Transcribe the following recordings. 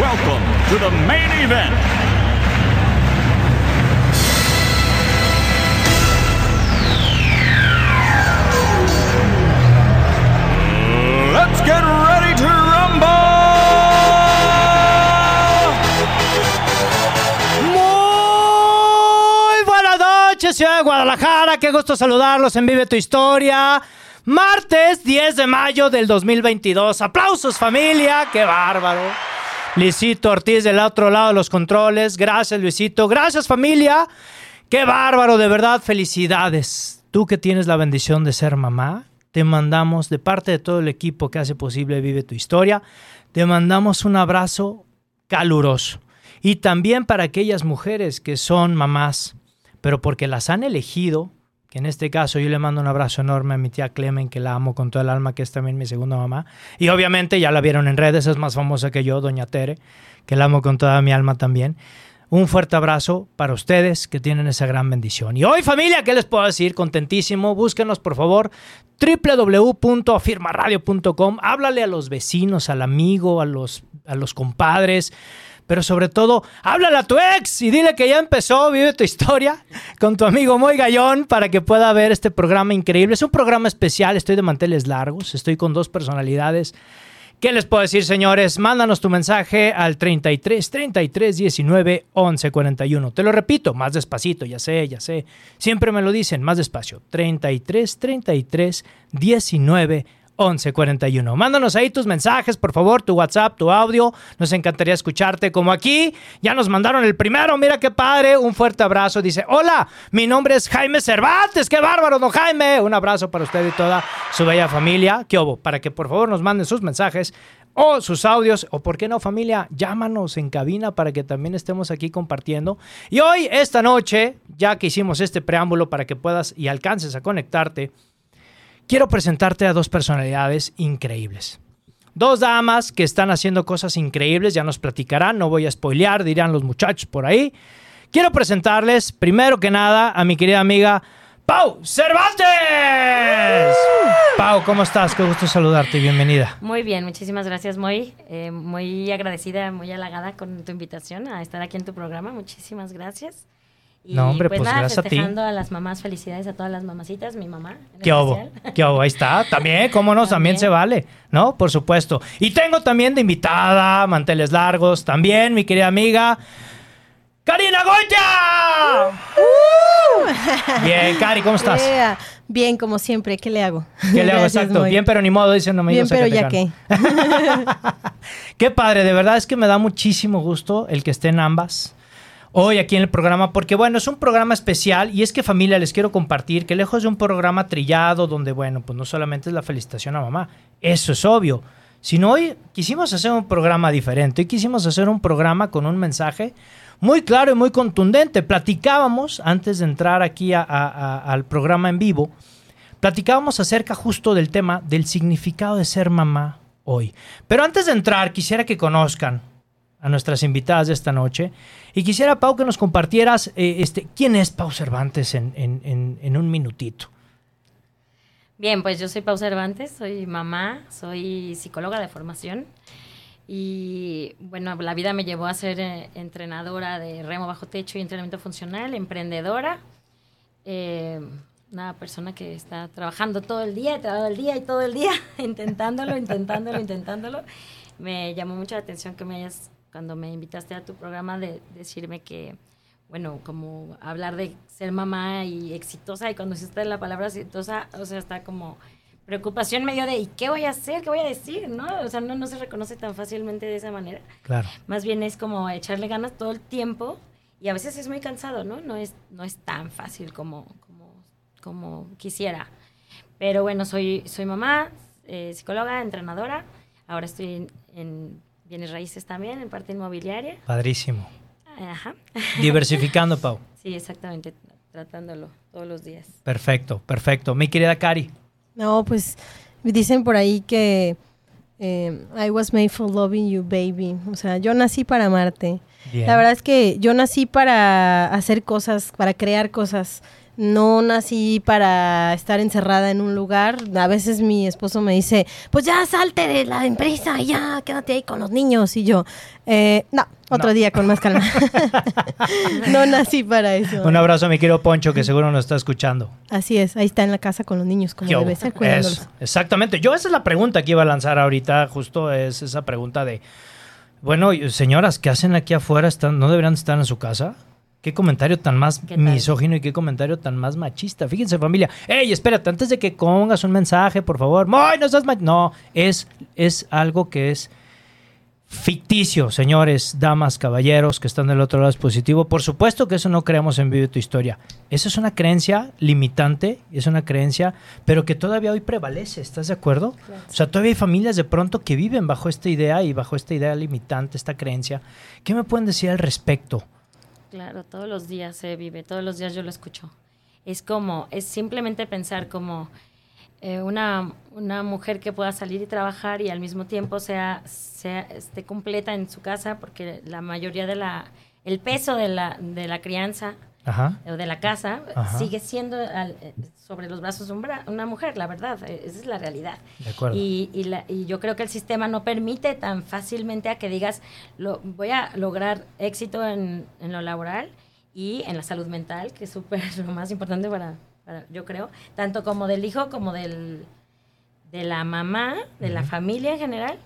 welcome to the main event. Let's get ready to rumble! Muy buenas noches, ciudad de Guadalajara. Qué gusto saludarlos en Vive tu Historia. Martes 10 de mayo del 2022. Aplausos, familia. Qué bárbaro. Luisito Ortiz del otro lado de los controles. Gracias, Luisito. Gracias, familia. Qué bárbaro, de verdad. Felicidades. Tú que tienes la bendición de ser mamá, te mandamos, de parte de todo el equipo que hace posible Vive tu Historia, te mandamos un abrazo caluroso. Y también para aquellas mujeres que son mamás, pero porque las han elegido, que en este caso yo le mando un abrazo enorme a mi tía Clemen, que la amo con todo el alma, que es también mi segunda mamá. Y obviamente ya la vieron en redes, es más famosa que yo, doña Tere, que la amo con toda mi alma también. Un fuerte abrazo para ustedes que tienen esa gran bendición. Y hoy familia, ¿qué les puedo decir? Contentísimo. Búsquenos por favor www.afirmaradio.com. Háblale a los vecinos, al amigo, a los, a los compadres. Pero sobre todo, háblale a tu ex y dile que ya empezó, vive tu historia con tu amigo Moy Gallón para que pueda ver este programa increíble. Es un programa especial, estoy de manteles largos, estoy con dos personalidades. ¿Qué les puedo decir, señores? Mándanos tu mensaje al 33 33 19 11 41. Te lo repito, más despacito, ya sé, ya sé. Siempre me lo dicen, más despacio. 33 33 19 1141. Mándanos ahí tus mensajes, por favor, tu WhatsApp, tu audio. Nos encantaría escucharte como aquí. Ya nos mandaron el primero, mira qué padre. Un fuerte abrazo. Dice, hola, mi nombre es Jaime Cervantes. Qué bárbaro, don Jaime. Un abrazo para usted y toda su bella familia. ¿Qué? Para que por favor nos manden sus mensajes o sus audios, o por qué no familia, llámanos en cabina para que también estemos aquí compartiendo. Y hoy, esta noche, ya que hicimos este preámbulo para que puedas y alcances a conectarte, quiero presentarte a dos personalidades increíbles. Dos damas que están haciendo cosas increíbles, ya nos platicarán, no voy a spoilear, dirán los muchachos por ahí. Quiero presentarles, primero que nada, a mi querida amiga Pau Cervantes. Pau, ¿cómo estás? Qué gusto saludarte, bienvenida. Muy bien, muchísimas gracias, Moy. Eh, muy agradecida, muy halagada con tu invitación a estar aquí en tu programa. Muchísimas gracias. Y No, hombre, pues, nada, gracias a ti. festejando a las mamás, felicidades a todas las mamacitas, mi mamá. ¿Qué hubo? especial. ¿Qué hubo? Ahí está. También, cómo no, también. También. se vale, ¿no? Por supuesto. Y tengo también de invitada, manteles largos, también, mi querida amiga. ¡Karina Goya! Bien, Cari, ¿cómo estás? Bien, como siempre, ¿qué le hago? ¿Qué le hago Gracias, exacto? Bien, pero ni modo, dicen no me Bien, pero ya qué. Qué padre, de verdad es que me da muchísimo gusto el que estén ambas hoy aquí en el programa, porque bueno, es un programa especial y es que familia, les quiero compartir que lejos de un programa trillado donde, bueno, pues no solamente es la felicitación a mamá, eso es obvio, sino hoy quisimos hacer un programa diferente, hoy quisimos hacer un programa con un mensaje muy claro y muy contundente. Platicábamos, antes de entrar aquí al programa en vivo, platicábamos acerca justo del tema del significado de ser mamá hoy. Pero antes de entrar, quisiera que conozcan a nuestras invitadas de esta noche y quisiera, Pau, que nos compartieras eh, este, quién es Pau Cervantes en, en- en- en un minutito. Bien, pues yo soy Pau Cervantes, soy mamá, soy psicóloga de formación. Y bueno, la vida me llevó a ser eh, entrenadora de remo bajo techo y entrenamiento funcional, emprendedora. eh, una persona que está trabajando todo el día, todo el día y todo el día, intentándolo, intentándolo, intentándolo. Me llamó mucho la atención que me hayas, cuando me invitaste a tu programa, de decirme que, bueno, como hablar de ser mamá y exitosa, y cuando hiciste la palabra exitosa, o sea, está como preocupación medio de, ¿y qué voy a hacer? ¿Qué voy a decir? ¿No? O sea, no, no se reconoce tan fácilmente de esa manera. Claro. Más bien es como echarle ganas todo el tiempo y a veces es muy cansado, ¿no? No es, no es tan fácil como, como, como quisiera. Pero bueno, soy, soy mamá, eh, psicóloga, entrenadora. Ahora estoy en, en bienes raíces también, en parte inmobiliaria. Padrísimo. Ajá. Diversificando, Pau. Sí, exactamente, tratándolo todos los días. Perfecto, perfecto. Mi querida Cari. No, pues dicen por ahí que eh, I was made for loving you, baby. O sea, yo nací para amarte. Bien. La verdad es que yo nací para hacer cosas, para crear cosas. No nací para estar encerrada en un lugar. A veces mi esposo me dice, pues ya salte de la empresa, y ya quédate ahí con los niños. Y yo, eh, no, otro No. día con más calma. no nací para eso. Un abrazo a mi querido Poncho, que seguro nos está escuchando. Así es, ahí está en la casa con los niños, como ¿Qué debe ser, cuidándolos. Exactamente. Yo esa es la pregunta que iba a lanzar ahorita, justo es esa pregunta de, bueno, señoras, ¿qué hacen aquí afuera? ¿Están, ¿No deberían estar en su casa? Qué comentario tan más misógino y qué comentario tan más machista. Fíjense, familia. Ey, espérate, antes de que pongas un mensaje, por favor. ¡Moy, no seas mach-". No, es, es algo que es ficticio, señores, damas, caballeros que están del otro lado dispositivo. Por supuesto que eso no creamos en Vive tu Historia. Eso es una creencia limitante, es una creencia, pero que todavía hoy prevalece, ¿estás de acuerdo? O sea, todavía hay familias de pronto que viven bajo esta idea y bajo esta idea limitante, esta creencia. ¿Qué me pueden decir al respecto? Claro, todos los días se vive, todos los días yo lo escucho. Es como, es simplemente pensar como eh, una, una mujer que pueda salir y trabajar y al mismo tiempo sea, sea esté completa en su casa, porque la mayoría de la, el peso de la, de la crianza Ajá. o de la casa Ajá. sigue siendo al- eh, sobre los brazos de una mujer, la verdad, eh, esa es la realidad. De acuerdo. Y, y la- y yo creo que el sistema no permite tan fácilmente a que digas, lo, voy a lograr éxito en, en lo laboral y en la salud mental, que es súper lo más importante para- yo creo, tanto como del hijo como del, de la mamá, de la familia en general,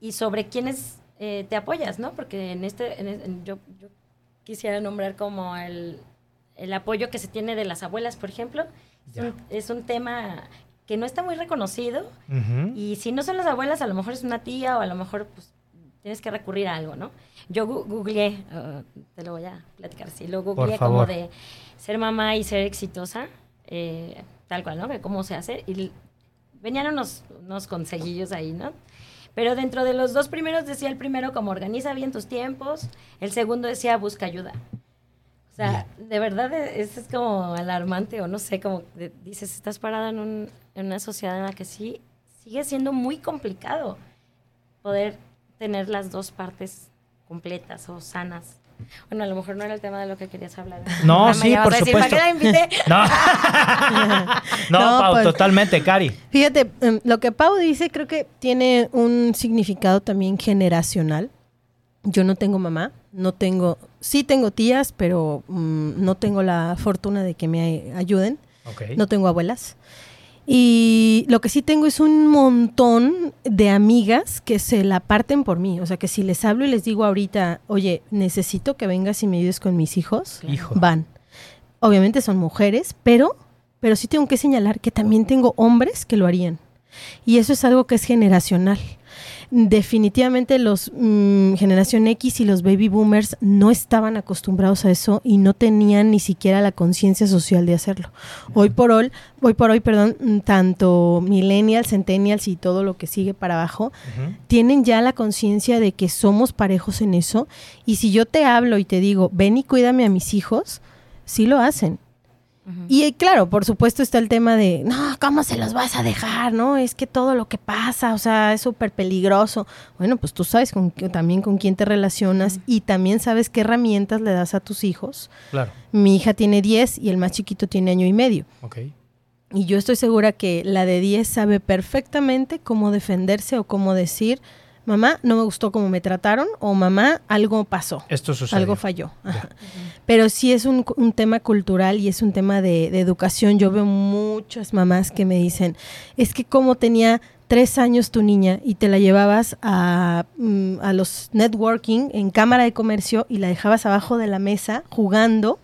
y sobre quiénes eh, te apoyas, ¿no? Porque en este, en es- en- yo, yo quisiera nombrar como el, el apoyo que se tiene de las abuelas, por ejemplo. Es un, es un tema que no está muy reconocido y si no son las abuelas, a lo mejor es una tía o a lo mejor pues, tienes que recurrir a algo, ¿no? Yo googleé, uh, te lo voy a platicar así, lo googleé como de ser mamá y ser exitosa, eh, tal cual, ¿no? Que cómo se hace. Y venían unos, unos consejillos ahí, ¿no? Pero dentro de los dos primeros decía el primero como organiza bien tus tiempos, el segundo decía busca ayuda. O sea, de verdad e- eso es como alarmante o no sé, como de- dices, estás parada en, un- en una sociedad en la que sí sigue siendo muy complicado poder tener las dos partes completas o sanas. Bueno, a lo mejor no era el tema de lo que querías hablar. No, sí, por decir, supuesto. ¿Para qué la invité? No, no, No, Pau, pues- totalmente, Cari. Fíjate, em, lo que Pau dice creo que tiene un significado también generacional. Yo no tengo mamá, no tengo, sí tengo tías, pero mm, no tengo la fortuna de que me ayuden. No tengo abuelas. Y lo que sí tengo es un montón de amigas que se la parten por mí. O sea, que si les hablo y les digo ahorita, oye, necesito que vengas y me ayudes con mis hijos, Hijo. van. Obviamente son mujeres, pero, pero sí tengo que señalar que también tengo hombres que lo harían. Y eso es algo que es generacional. Definitivamente los mm, generación X y los baby boomers no estaban acostumbrados a eso y no tenían ni siquiera la conciencia social de hacerlo. Hoy por hoy, hoy por hoy, perdón, mm, tanto millennials, centennials y todo lo que sigue para abajo tienen ya la conciencia de que somos parejos en eso y si yo te hablo y te digo, ven y cuídame a mis hijos, sí lo hacen. Y eh, claro, por supuesto está el tema de, no, ¿cómo se los vas a dejar? No, es que todo lo que pasa, o sea, es súper peligroso. Bueno, pues tú sabes con, también con quién te relacionas y también sabes qué herramientas le das a tus hijos. Claro. Mi hija tiene 10 y el más chiquito tiene año y medio. Ok. Y yo estoy segura que la de 10 sabe perfectamente cómo defenderse o cómo decir, mamá, no me gustó cómo me trataron o mamá, algo pasó. Esto sucedió. Algo falló. Ajá. Pero sí es un, un tema cultural y es un tema de, de educación. Yo veo muchas mamás que me dicen, es que como tenía tres años tu niña y te la llevabas a, mm, a los networking en cámara de comercio y la dejabas abajo de la mesa jugando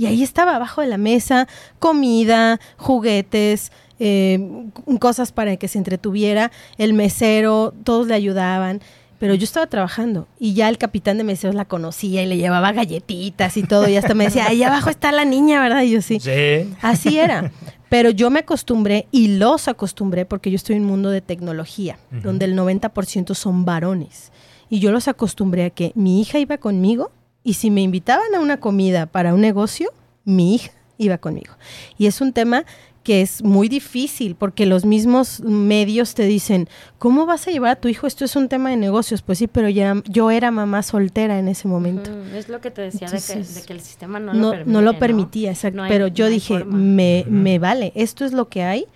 y ahí estaba abajo de la mesa comida, juguetes, eh, cosas para que se entretuviera, el mesero, todos le ayudaban. Pero yo estaba trabajando y ya el capitán de meseros la conocía y le llevaba galletitas y todo. Y hasta me decía, ahí abajo está la niña, ¿verdad? Y yo sí. Sí. Así era. Pero yo me acostumbré y los acostumbré porque yo estoy en un mundo de tecnología, donde el 90% son varones. Y yo los acostumbré a que mi hija iba conmigo y si me invitaban a una comida para un negocio, mi hija iba conmigo. Y es un tema que es muy difícil porque los mismos medios te dicen, ¿cómo vas a llevar a tu hijo? Esto es un tema de negocios. Pues sí, pero ya, yo era mamá soltera en ese momento. es lo que te decía de, que, el sistema no, no lo permitía. No lo permitía, exacto. pero yo dije, me, me, vale, esto es lo que hay.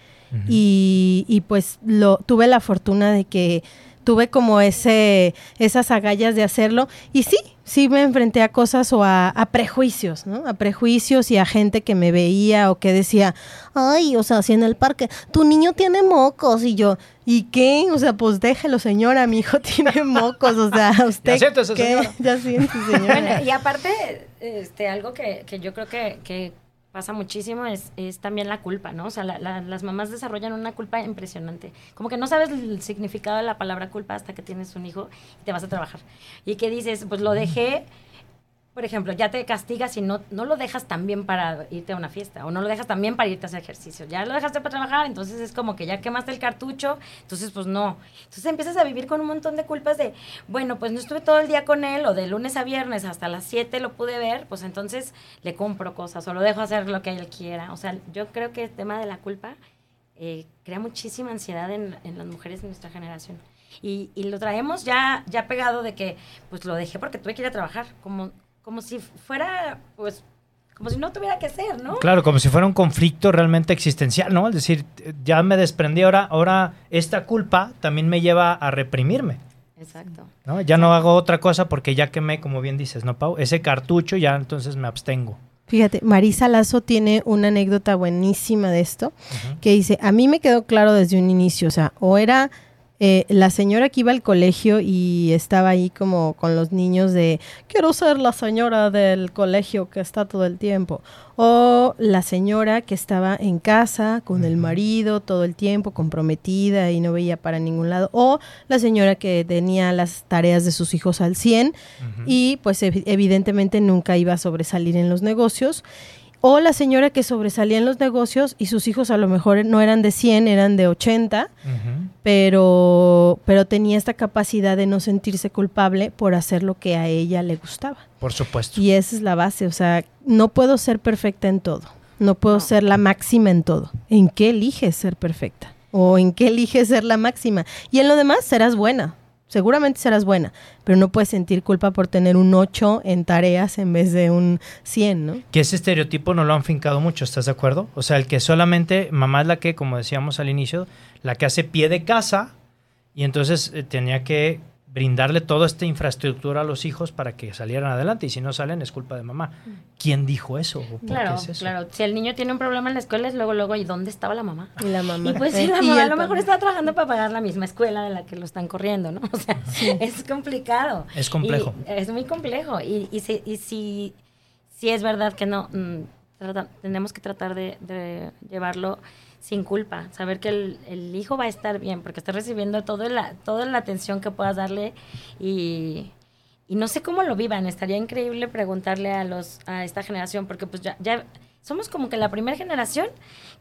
y, y, pues lo, tuve la fortuna de que tuve como ese, esas agallas de hacerlo. Y sí, sí me enfrenté a cosas o a, prejuicios, ¿no? A prejuicios y a gente que me veía o que decía, ay, o sea, si en el parque, tu niño tiene mocos y yo, ¿y qué? O sea, pues déjelo, señora, mi hijo tiene mocos, o sea, usted ya siento ¿qué? Ya siento, señora. Bueno, y aparte, este, algo que, que yo creo que, que pasa muchísimo es, es, también la culpa, ¿no? O sea, las mamás desarrollan una culpa impresionante. Como que no sabes el significado de la palabra culpa hasta que tienes un hijo y te vas a trabajar. Y que dices, pues lo dejé por ejemplo, ya te castigas y no, no lo dejas también para irte a una fiesta o no lo dejas también para irte a hacer ejercicio. Ya lo dejaste para trabajar, entonces es como que ya quemaste el cartucho, entonces pues no. Entonces empiezas a vivir con un montón de culpas de, bueno, pues no estuve todo el día con él o de lunes a viernes hasta las 7 lo pude ver, pues entonces le compro cosas o lo dejo hacer lo que él quiera. O sea, yo creo que el tema de la culpa eh, crea muchísima ansiedad en, en las mujeres de nuestra generación. Y, y, lo traemos ya, ya pegado de que, pues lo dejé porque tuve que ir a trabajar, como como si fuera, pues, como si no tuviera que ser, ¿no? Claro, como si fuera un conflicto realmente existencial, ¿no? Es decir, ya me desprendí ahora, ahora esta culpa también me lleva a reprimirme. Exacto. ¿no? Ya no hago otra cosa porque ya quemé, como bien dices, ¿no, Pau? Ese cartucho ya entonces me abstengo. Fíjate, Marisa Lazo tiene una anécdota buenísima de esto, que dice, a mí me quedó claro desde un inicio, o sea, o era eh, la señora que iba al colegio y estaba ahí como con los niños de quiero ser la señora del colegio que está todo el tiempo. O la señora que estaba en casa con el marido todo el tiempo, comprometida y no veía para ningún lado. O la señora que tenía las tareas de sus hijos al 100 y pues evidentemente nunca iba a sobresalir en los negocios. O la señora que sobresalía en los negocios y sus hijos a lo mejor no eran de 100, eran de 80, pero, pero tenía esta capacidad de no sentirse culpable por hacer lo que a ella le gustaba. Por supuesto. Y esa es la base, o sea, no puedo ser perfecta en todo, no puedo ser la máxima en todo. ¿En qué eliges ser perfecta? ¿O en qué eliges ser la máxima? Y en lo demás serás buena, seguramente serás buena, pero no puedes sentir culpa por tener un 8 en tareas en vez de un 100, ¿no? Que ese estereotipo no lo han fincado mucho, ¿estás de acuerdo? O sea, el que solamente mamá es la que, como decíamos al inicio, la que hace pie de casa y entonces eh, tenía que brindarle toda esta infraestructura a los hijos para que salieran adelante y si no salen es culpa de mamá. ¿Quién dijo eso? claro, claro. Si el niño tiene un problema en la escuela es luego, luego, ¿y dónde estaba la mamá? Y la mamá. Y pues sí, la mamá a lo mejor está trabajando para pagar la misma escuela de la que lo están corriendo, ¿no? O sea, es complicado. Es complejo. es muy complejo. Y, y, si, y si, si es verdad que no, mm, tenemos que tratar de, de llevarlo sin culpa, saber que el, hijo va a estar bien, porque está recibiendo todo la, toda la atención que puedas darle y, no sé cómo lo vivan. Estaría increíble preguntarle a, los, a esta generación, porque pues ya, ya somos como que la primera generación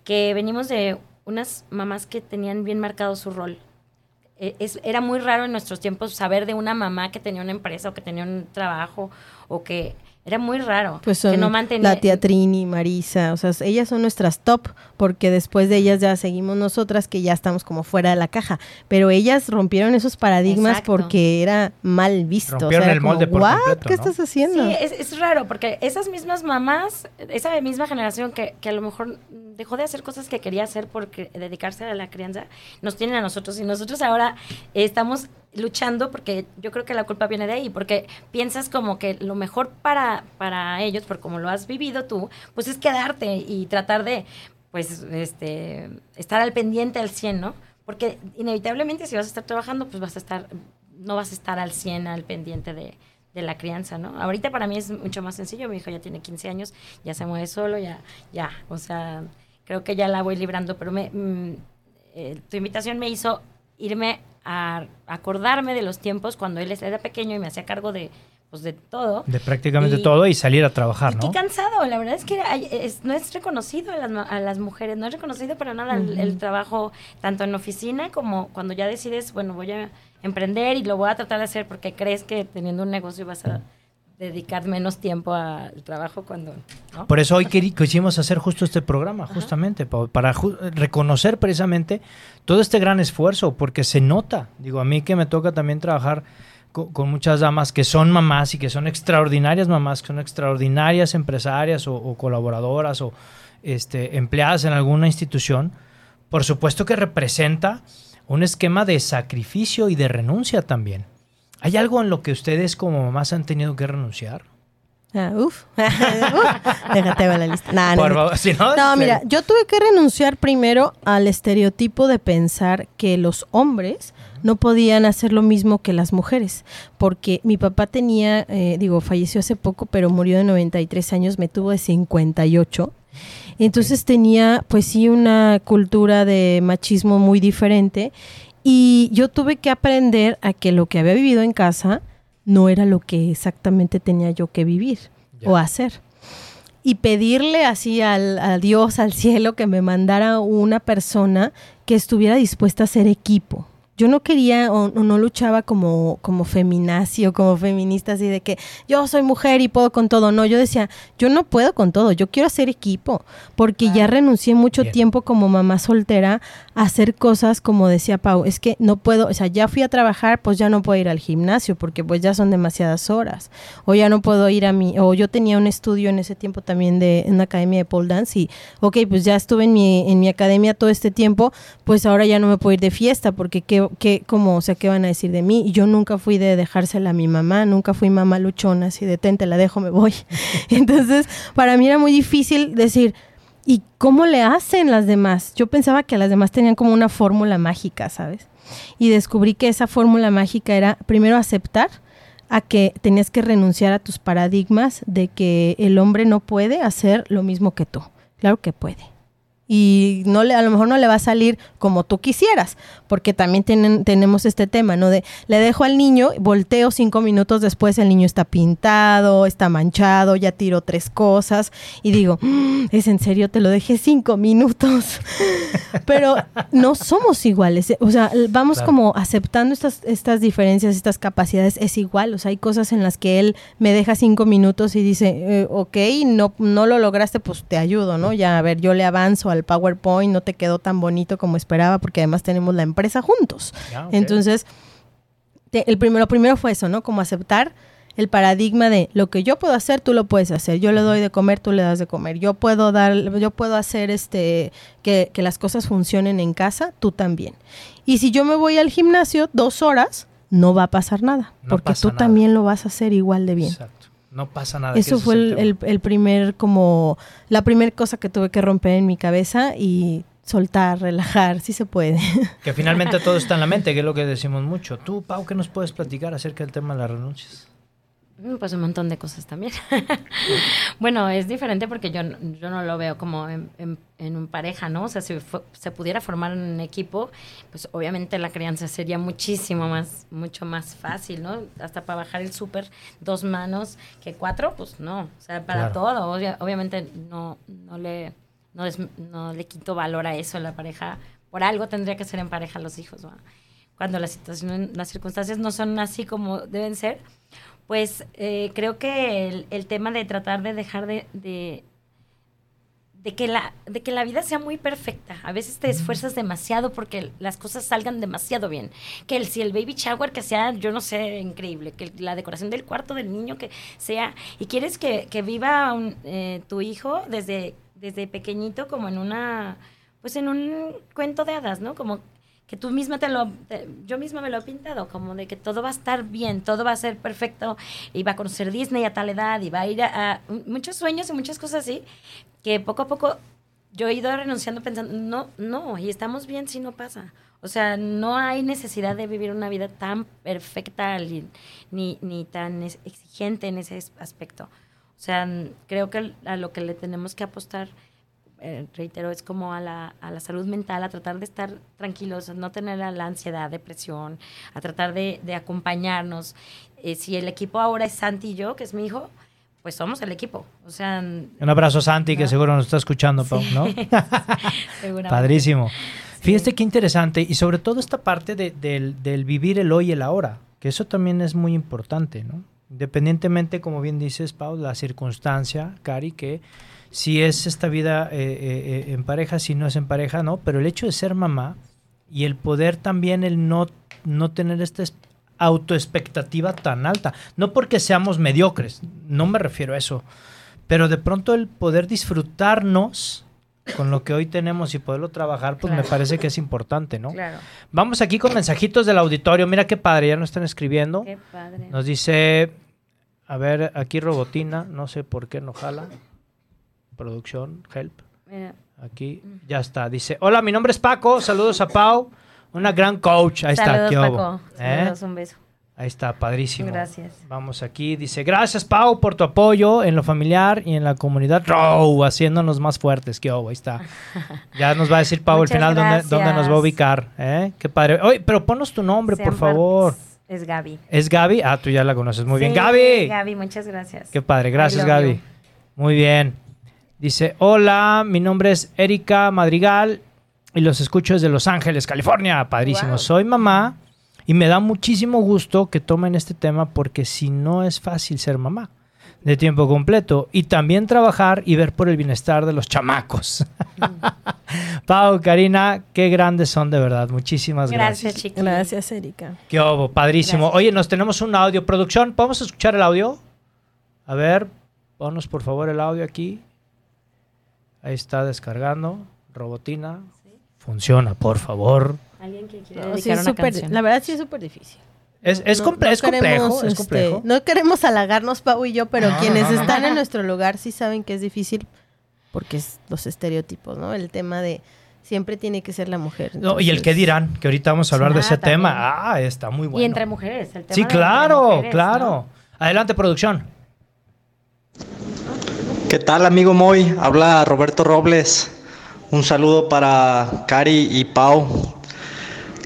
que venimos de unas mamás que tenían bien marcado su rol. E, es, era muy raro en nuestros tiempos saber de una mamá que tenía una empresa o que tenía un trabajo o que era muy raro. Pues que no mantenía... la tía Trini, Marisa, o sea, ellas son nuestras top, porque después de ellas ya seguimos nosotras que ya estamos como fuera de la caja. Pero ellas rompieron esos paradigmas porque era mal visto. Rompieron el molde por ¿Qué estás haciendo? Sí, es, raro, porque esas mismas mamás, esa misma generación que, que a lo mejor dejó de hacer cosas que quería hacer por dedicarse a la crianza, nos tienen a nosotros y nosotros ahora estamos luchando porque yo creo que la culpa viene de ahí, porque piensas como que lo mejor para, para ellos, por como lo has vivido tú, pues es quedarte y tratar de, pues, este, estar al pendiente al 100, ¿no? Porque inevitablemente si vas a estar trabajando, pues vas a estar, no vas a estar al 100 al pendiente de, de la crianza, ¿no? Ahorita para mí es mucho más sencillo, mi hijo ya tiene 15 años, ya se mueve solo, ya, ya, o sea, creo que ya la voy librando, pero me, mm, eh, tu invitación me hizo irme a acordarme de los tiempos cuando él era pequeño y me hacía cargo de, pues, de todo. De prácticamente todo y salir a trabajar, ¿no? Qué cansado, la verdad es que no es reconocido a las, a las, mujeres, no es reconocido para nada el, trabajo tanto en oficina como cuando ya decides, bueno, voy a emprender y lo voy a tratar de hacer porque crees que teniendo un negocio vas a dedicar menos tiempo al trabajo cuando... ¿no? Por eso hoy quisimos hacer justo este programa, justamente, pa- para ju- reconocer precisamente todo este gran esfuerzo, porque se nota. Digo, a mí que me toca también trabajar co- con, muchas damas que son mamás y que son extraordinarias mamás, que son extraordinarias empresarias o, o colaboradoras o este, empleadas en alguna institución. Por supuesto que representa un esquema de sacrificio y de renuncia también. ¿Hay algo en lo que ustedes como mamás han tenido que renunciar? Ah, uf. Uf. Déjate ver la lista. Nah, no, Por no. favor, si no, No, mira, yo tuve que renunciar primero al estereotipo de pensar que los hombres no podían hacer lo mismo que las mujeres, porque mi papá tenía, eh, digo, falleció hace poco, pero murió de 93 años, me tuvo de 58. Entonces tenía, pues sí, una cultura de machismo muy diferente y yo tuve que aprender a que lo que había vivido en casa no era lo que exactamente tenía yo que vivir o hacer y pedirle así al, a Dios, al cielo, que me mandara una persona que estuviera dispuesta a ser equipo. Yo no quería o, o no luchaba como, como feminazi o como feminista, así de que yo soy mujer y puedo con todo. No, yo decía, yo no puedo con todo, yo quiero hacer equipo, porque ya renuncié mucho Bien. tiempo como mamá soltera a hacer cosas como decía Pau, es que no puedo, o sea, ya fui a trabajar, pues ya no puedo ir al gimnasio, porque pues ya son demasiadas horas, o ya no puedo ir a mi, o yo tenía un estudio en ese tiempo también de en una academia de pole dance y, ok, pues ya estuve en mi, en mi academia todo este tiempo, pues ahora ya no me puedo ir de fiesta, porque qué, qué, como, o sea, ¿qué van a decir de mí? Yo nunca fui de dejársela a mi mamá, nunca fui mamá luchona, así de, ten, te la dejo, me voy. Entonces, para mí era muy difícil decir, ¿y cómo le hacen las demás? Yo pensaba que las demás tenían como una fórmula mágica, ¿sabes? Y descubrí que esa fórmula mágica era primero aceptar a que tenías que renunciar a tus paradigmas de que el hombre no puede hacer lo mismo que tú. Claro que puede. Y no le, a lo mejor no le va a salir como tú quisieras, porque también tienen, tenemos este tema, ¿no? De le dejo al niño, volteo cinco minutos después, el niño está pintado, está manchado, ya tiró tres cosas, y digo, "Mm, ¿es en serio? Te lo dejé cinco minutos. Pero no somos iguales, eh, o sea, vamos Claro. como aceptando estas, estas diferencias, estas capacidades, es igual, o sea, hay cosas en las que él me deja cinco minutos y dice, eh, ok, no, no lo lograste, pues te ayudo, ¿no? Ya, a ver, yo le avanzo al PowerPoint, no te quedó tan bonito como esperaba, porque además tenemos la empresa juntos. Ok. Entonces, te- el primero, lo primero fue eso, ¿no? Como aceptar el paradigma de lo que yo puedo hacer, tú lo puedes hacer. Yo le doy de comer, tú le das de comer. Yo puedo dar, yo puedo hacer este que, que las cosas funcionen en casa, tú también. Y si yo me voy al gimnasio dos horas, no va a pasar nada, No porque tú nada. también lo vas a hacer igual de bien. Exacto. No pasa nada. Eso fue el, el- el primer, como, la primera cosa que tuve que romper en mi cabeza y soltar, relajar, sí se puede. Que finalmente todo está en la mente, que es lo que decimos mucho. Tú, Pau, ¿qué nos puedes platicar acerca del tema de las renuncias? Pues un montón de cosas también. bueno, es diferente porque yo, no- yo no lo veo como en, en, en un pareja, ¿no? O sea, si se pudiera formar un equipo, pues obviamente la crianza sería muchísimo más, mucho más fácil, ¿no? Hasta para bajar el súper, dos manos, que cuatro, pues no. O sea, para Claro. todo, obvia- obviamente no, no, le, no, des- no le quito valor a eso, la pareja, por algo tendría que ser en pareja los hijos, ¿va? Cuando las, situaciones, las circunstancias no son así como deben ser, pues eh, creo que el, el tema de tratar de dejar de, de, de que la, de que la vida sea muy perfecta. A veces te esfuerzas demasiado porque las cosas salgan demasiado bien. Que el, si el baby shower que sea, yo no sé, increíble. Que la decoración del cuarto del niño que sea. Y quieres que, que viva un, eh, tu hijo desde, desde pequeñito como en una, pues en un cuento de hadas, ¿no? Como que tú misma te lo, yo misma me lo he pintado, como de que todo va a estar bien, todo va a ser perfecto, y va a conocer Disney a tal edad, y va a ir a, muchos sueños y muchas cosas así, que poco a poco yo he ido renunciando pensando, no, no, y estamos bien si no pasa. O sea, no hay necesidad de vivir una vida tan perfecta ni, ni, ni tan exigente en ese as- aspecto. O sea, creo que a lo que le tenemos que apostar eh, reitero, es como a la, a la salud mental, a tratar de estar tranquilos, no tener la, ansiedad, depresión, a tratar de, de acompañarnos. Eh, si el equipo ahora es Santi y yo, que es mi hijo, pues somos el equipo. O sea, Un abrazo a Santi, que seguro nos está escuchando, Pau, ¿no? Padrísimo. Fíjate qué interesante y sobre todo esta parte de- del, del vivir el hoy y el ahora, que eso también es muy importante, ¿no? Independientemente, como bien dices, Pau, la circunstancia, Cari, que si es esta vida eh, eh, eh, en pareja, si no es en pareja, no, pero el hecho de ser mamá y el poder también el no, no tener esta es- autoexpectativa tan alta, no porque seamos mediocres, no me refiero a eso, pero de pronto el poder disfrutarnos con lo que hoy tenemos y poderlo trabajar, pues me parece que es importante, ¿no? Claro. Vamos aquí con mensajitos del auditorio. Mira qué padre, ya nos están escribiendo. Qué padre. Nos dice, a ver, aquí Robotina, no sé por qué no jala. Producción, help. Mira, Aquí, ya está. Dice, hola, mi nombre es Paco, saludos a Pau, una gran coach. Ahí Saludos, está, ¿qué? Paco. ¿Eh? Saludos, un beso. Ahí está, padrísimo. Gracias. Vamos aquí, dice, gracias Pau por tu apoyo en lo familiar y en la comunidad Row, haciéndonos más fuertes. ¿Qué? Ahí está. Ya nos va a decir Pau al final dónde, dónde nos va a ubicar. ¿eh? Qué padre. Oye, pero ponos tu nombre, por favor. Martes. Es Gaby. ¿Es Gaby? Ah, tú ya la conoces muy bien. ¡Gaby! Gaby, muchas gracias. Qué padre, gracias Gaby. you. Muy bien. Dice, hola, mi nombre es Erika Madrigal y los escucho desde Los Ángeles, California. Padrísimo. Wow. Soy mamá y me da muchísimo gusto que tomen este tema porque si no es fácil ser mamá de tiempo completo y también trabajar y ver por el bienestar de los chamacos. Pau, Karina, qué grandes son de verdad. Muchísimas gracias. Gracias, chiqui. Gracias, Erika. Qué obo, padrísimo. Gracias. Oye, nos tenemos un audio. Producción, ¿podemos escuchar el audio? A ver, ponos por favor el audio aquí. Ahí está descargando. Robotina. Funciona, por favor. Alguien que quiere No, sí, una canción. la verdad sí es súper difícil. Es, es, No- comple- no es complejo. queremos, es este, complejo. no queremos halagarnos, Pau y yo, pero No, quienes no, no, no. están en nuestro lugar sí saben que es difícil porque es los estereotipos, ¿no? El tema de siempre tiene que ser la mujer. No, y el qué dirán, que ahorita vamos a hablar de Ah, ese también. tema. Ah, está muy bueno. Y entre mujeres, el tema sí, claro, mujeres, claro. ¿no? Adelante, producción. ¿Qué tal, amigo Moy? Habla Roberto Robles. Un saludo para Cari y Pau.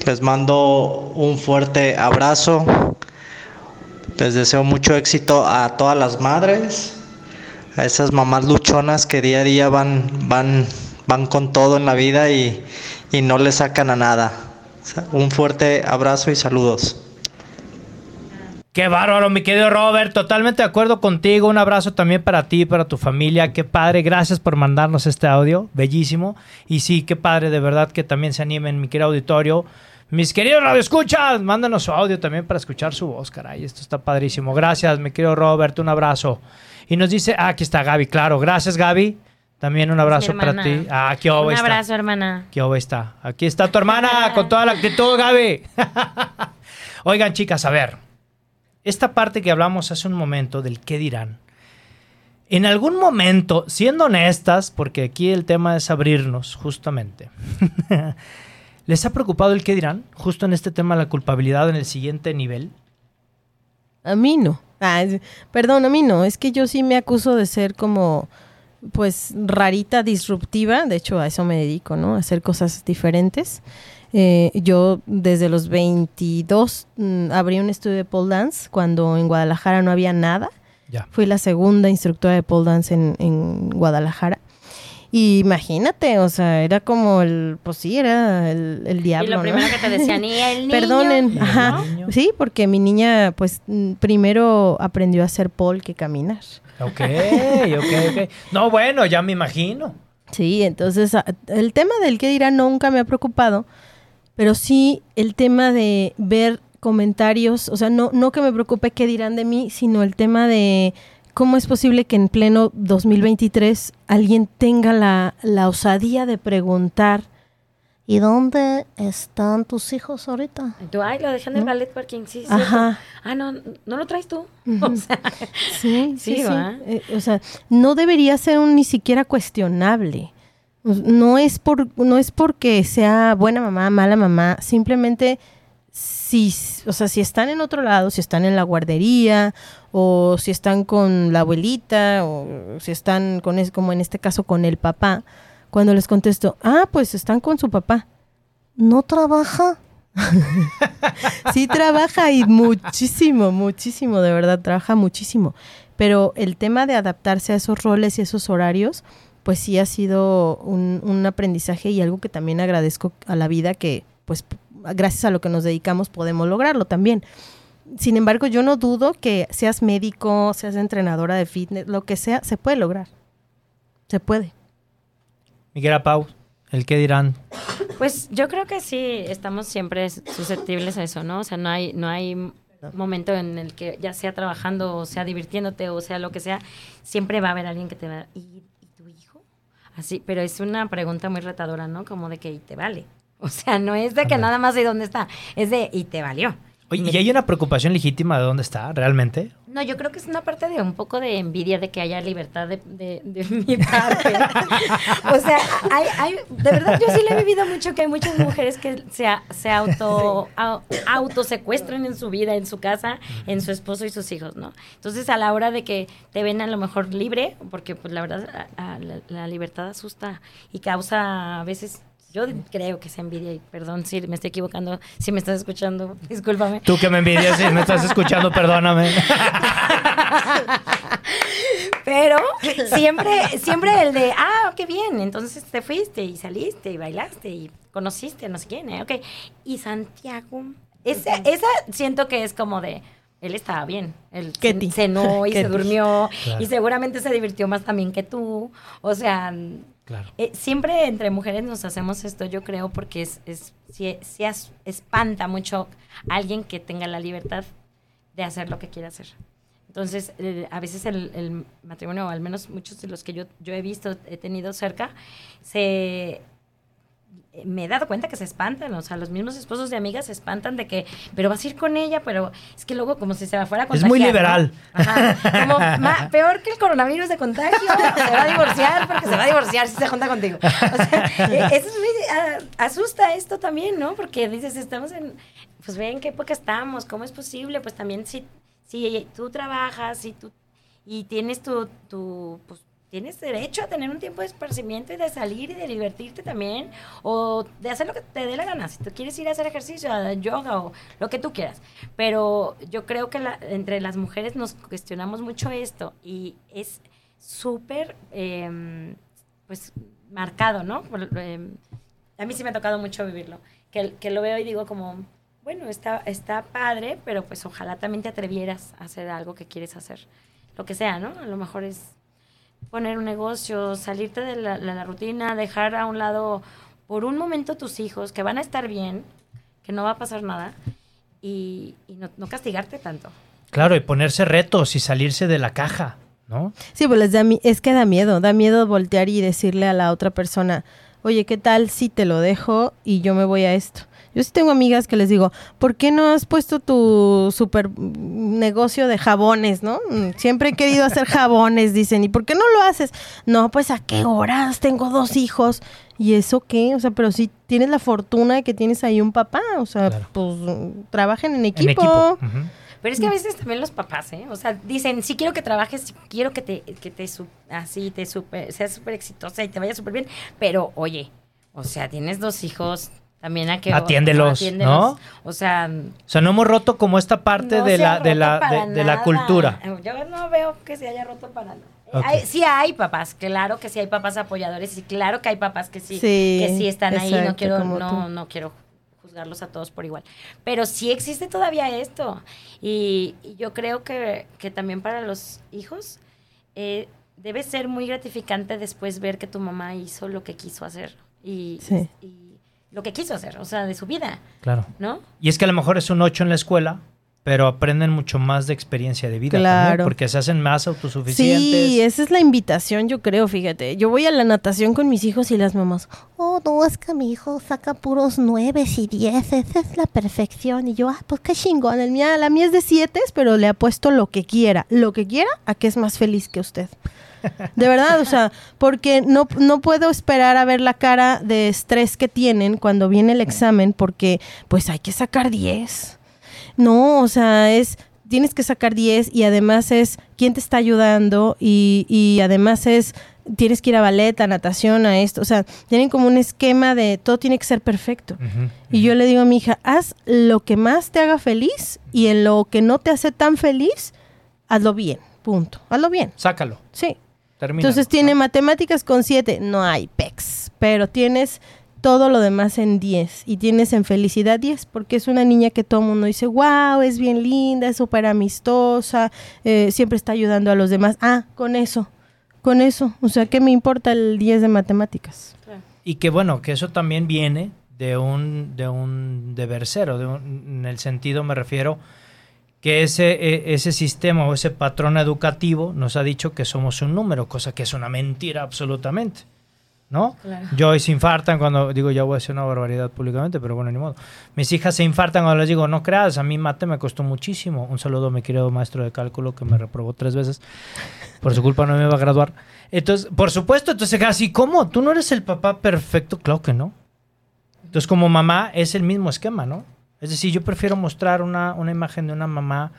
Les mando un fuerte abrazo. Les deseo mucho éxito a todas las madres, a esas mamás luchonas que día a día van, van, van con todo en la vida y, y no le sacan a nada. Un fuerte abrazo y saludos. Qué bárbaro, mi querido Robert. Totalmente de acuerdo contigo. Un abrazo también para ti para tu familia. Qué padre. Gracias por mandarnos este audio. Bellísimo. Y sí, qué padre, de verdad, que también se animen, mi querido auditorio. Mis queridos radioescuchas, mándanos su audio también para escuchar su voz, caray. Esto está padrísimo. Gracias, mi querido Robert. Un abrazo. Y nos dice, ah, aquí está Gaby, claro. Gracias, Gaby. También un abrazo para ti. Ah, oh, Un está. abrazo, hermana. Ahí está. Aquí está tu hermana con toda la actitud, Gaby. Oigan, chicas, a ver. Esta parte que hablamos hace un momento del qué dirán. En algún momento, siendo honestas, porque aquí el tema es abrirnos, justamente. ¿Les ha preocupado el qué dirán? Justo en este tema, la culpabilidad en el siguiente nivel. A mí no. Ah, perdón, a mí no. Es que yo sí me acuso de ser como, pues, rarita, disruptiva. De hecho, a eso me dedico, ¿no? Hacer cosas diferentes. Eh, yo desde los 22 mm, abrí un estudio de pole dance cuando en Guadalajara no había nada. Ya. Fui la segunda instructora de pole dance en, en Guadalajara. Y imagínate, o sea, era como el, pues sí, era el, el Y diablo. lo ¿no? primero que te decían, y el niño. Perdonen, ¿Y el ajá. niño? Sí, porque mi niña, pues, mm, primero aprendió a hacer pole que caminar. Ok, ok, ok. No, bueno, ya me imagino. Sí, entonces el tema del qué dirán nunca me ha preocupado, pero sí el tema de ver comentarios, o sea, no, no que me preocupe qué dirán de mí, sino el tema de cómo es posible que en pleno 2023 alguien tenga la, la osadía de preguntar, ¿y dónde están tus hijos ahorita? Tú, ay, lo dejan en el ballet parking, sí, sí. Ajá. Ah, no, no lo traes tú. O sea, Sí, sí, Sí. Eh, o sea, no debería ser un ni siquiera cuestionable. No es por, no es porque sea buena mamá, mala mamá, simplemente si, o sea, si están en otro lado, si están en la guardería, o si están con la abuelita, o si están con es, como en este caso con el papá, cuando les contesto, ah, pues están con su papá. ¿No trabaja? sí trabaja y muchísimo, muchísimo, de verdad, trabaja muchísimo. Pero el tema de adaptarse a esos roles y esos horarios, pues sí ha sido un, un aprendizaje y algo que también agradezco a la vida que pues gracias a lo que nos dedicamos podemos lograrlo también. Sin embargo, yo no dudo que seas médico, seas entrenadora de fitness, lo que sea, se puede lograr. Se puede. Miguel Pau, el qué dirán. Pues yo creo que sí, estamos siempre susceptibles a eso, ¿no? O sea, no hay, no hay momento en el que ya sea trabajando o sea divirtiéndote o sea lo que sea, siempre va a haber alguien que te va ¿y? Así, pero es una pregunta muy retadora, ¿no? Como de que ¿y te vale? O sea, no es de que nada más de dónde está, es de ¿y te valió? Oye, ¿y hay una preocupación legítima de dónde está realmente? No, yo creo que es una parte de un poco de envidia de que haya libertad de, de- de mi parte. o sea, hay, hay, de verdad yo sí le he vivido mucho que hay muchas mujeres que se, a- se auto, au- autosecuestran en su vida, en su casa, en su esposo y sus hijos, ¿no? Entonces a la hora de que te ven a lo mejor libre, porque pues la verdad a- a la, la libertad asusta y causa a veces... Yo creo que es envidia y perdón si me estoy equivocando, si me estás escuchando, discúlpame. Tú que me envidias si me estás escuchando, perdóname. Pero siempre, siempre el de, ah, qué bien, entonces te fuiste y saliste y bailaste y conociste a no sé quién, ¿eh? ok. Y Santiago, esa, esa siento que es como de, él estaba bien, él ti. cenó y se durmió Claro. y seguramente se divirtió más también que tú, o sea... Claro. eh, siempre entre mujeres nos hacemos esto, yo creo, porque es, es sí, sí as- espanta mucho a alguien que tenga la libertad de hacer lo que quiere hacer. Entonces, eh, a veces el, el matrimonio, o al menos muchos de los que yo, yo he visto, he tenido cerca, se me he dado cuenta que se espantan, o sea, los mismos esposos de amigas se espantan de que, pero vas a ir con ella, pero es que luego como si se fuera a Es contagiar. muy ¿no? liberal. Ajá, como ma- peor que el coronavirus de contagio, se va a divorciar porque se va a divorciar si se junta contigo. O sea, eh, eso es muy, asusta esto también, ¿no? Porque dices, estamos en, pues ve en qué época estamos, ¿cómo es posible? Pues también si, si tú trabajas y tú y tienes tu, tu pues, tienes derecho a tener un tiempo de esparcimiento y de salir y de divertirte también o de hacer lo que te dé la gana. Si tú quieres ir a hacer ejercicio, a yoga o lo que tú quieras. Pero yo creo que la- entre las mujeres nos cuestionamos mucho esto y es súper, eh, pues, marcado, ¿no? Eh, a mí sí me ha tocado mucho vivirlo. Que, que lo veo y digo como, bueno, está, está padre, pero pues ojalá también te atrevieras a hacer algo que quieres hacer. Lo que sea, ¿no? A lo mejor es poner un negocio, salirte de la, la- la rutina, dejar a un lado por un momento tus hijos, que van a estar bien, que no va a pasar nada, y, y no, no castigarte tanto. Claro, y ponerse retos y salirse de la caja, ¿no? Sí, pues les da mi- es que da miedo, da miedo voltear y decirle a la otra persona, oye, ¿qué tal si te lo dejo y yo me voy a esto? Yo sí tengo amigas que les digo, ¿por qué no has puesto tu super mm, negocio de jabones, no? Mm, Siempre he querido hacer jabones, dicen, ¿y por qué no lo haces? No, pues a qué horas, tengo dos hijos. ¿Y eso qué? O sea, pero si tienes la fortuna de que tienes ahí un papá, o sea, Claro. pues mm, trabajen en En equipo. Pero es que a veces también los papás, ¿eh? O sea, dicen, sí quiero que trabajes, sí quiero que te, que te así, te super, seas súper exitosa y te vaya súper bien, pero oye, o sea, tienes dos hijos, también a que... Atiéndelos, ¿no? O sea... O sea, no hemos roto como esta parte no de la, de la, de, de la cultura. Yo no veo que se haya roto para nada. Ok. Hay- sí hay papás, claro que sí hay papás apoyadores y claro que hay papás que sí, Sí, que sí están ahí, no quiero, no, no quiero juzgarlos a todos por igual. Pero sí existe todavía esto. Y, y yo creo que, que también para los hijos eh, debe ser muy gratificante después ver que tu mamá hizo lo que quiso hacer. Y, Sí. y lo que quiso hacer, o sea, de su vida, Claro. ¿no? Y es que a lo mejor es un 8 en la escuela, pero aprenden mucho más de experiencia de vida. Claro. también, porque se hacen más autosuficientes. Sí, esa es la invitación, yo creo, fíjate. Yo voy a la natación con mis hijos y las mamás, oh, no, es que mi hijo saca puros nueves y dieces, esa es la perfección. Y yo, ah, pues qué chingón, el mía, la mía es de siete, pero le apuesto lo que quiera, lo que quiera a que es más feliz que usted. De verdad, o sea, porque no, no puedo esperar a ver la cara de estrés que tienen cuando viene el examen, porque pues hay que sacar 10. No, o sea, es tienes que sacar 10 y además es quién te está ayudando y, y además es tienes que ir a ballet, a natación, a esto. O sea, tienen como un esquema de todo tiene que ser perfecto. Y yo le digo a mi hija, haz lo que más te haga feliz y en lo que no te hace tan feliz, hazlo bien, punto. Hazlo bien, Sácalo. sí. Termina. Entonces tiene matemáticas con 7, no hay PEX, pero tienes todo lo demás en 10 y tienes en felicidad 10 porque es una niña que todo el mundo dice, wow, es bien linda, es súper amistosa, eh, siempre está ayudando a los demás. Ah, con eso, con eso. O sea, ¿qué me importa el 10 de matemáticas? Y que bueno, que eso también viene de un, de un deber cero, de un- en el sentido me refiero que ese, e- ese sistema o ese patrón educativo nos ha dicho que somos un número, cosa que es una mentira absolutamente. ¿No? Claro. Yo hoy se infartan cuando digo, ya voy a decir una barbaridad públicamente, pero bueno, ni modo. Mis hijas se infartan cuando les digo, no creas, a mí mate me costó muchísimo. Un saludo a mi querido maestro de cálculo que me reprobó tres veces. Por su culpa no me iba a graduar. Entonces, por supuesto, entonces casi, ¿cómo? ¿Tú no eres el papá perfecto? Claro que no. Entonces, como mamá, es el mismo esquema, ¿no? Es decir, yo prefiero mostrar una, una imagen de una mamá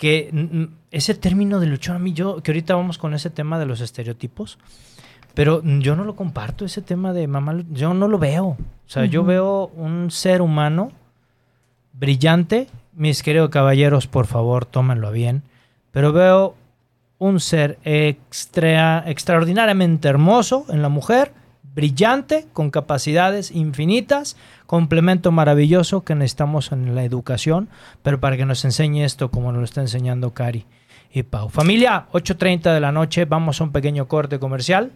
que ese término de luchón a mí, yo, que ahorita vamos con ese tema de los estereotipos, pero yo no lo comparto, ese tema de mamá, yo no lo veo. O sea, yo veo un ser humano brillante, mis queridos caballeros, por favor, tómenlo a bien, pero veo un ser extra- extraordinariamente hermoso en la mujer, brillante, con capacidades infinitas, complemento maravilloso que necesitamos en la educación, pero para que nos enseñe esto como nos lo está enseñando Cari y Pau. Familia, 8.30 de la noche, vamos a un pequeño corte comercial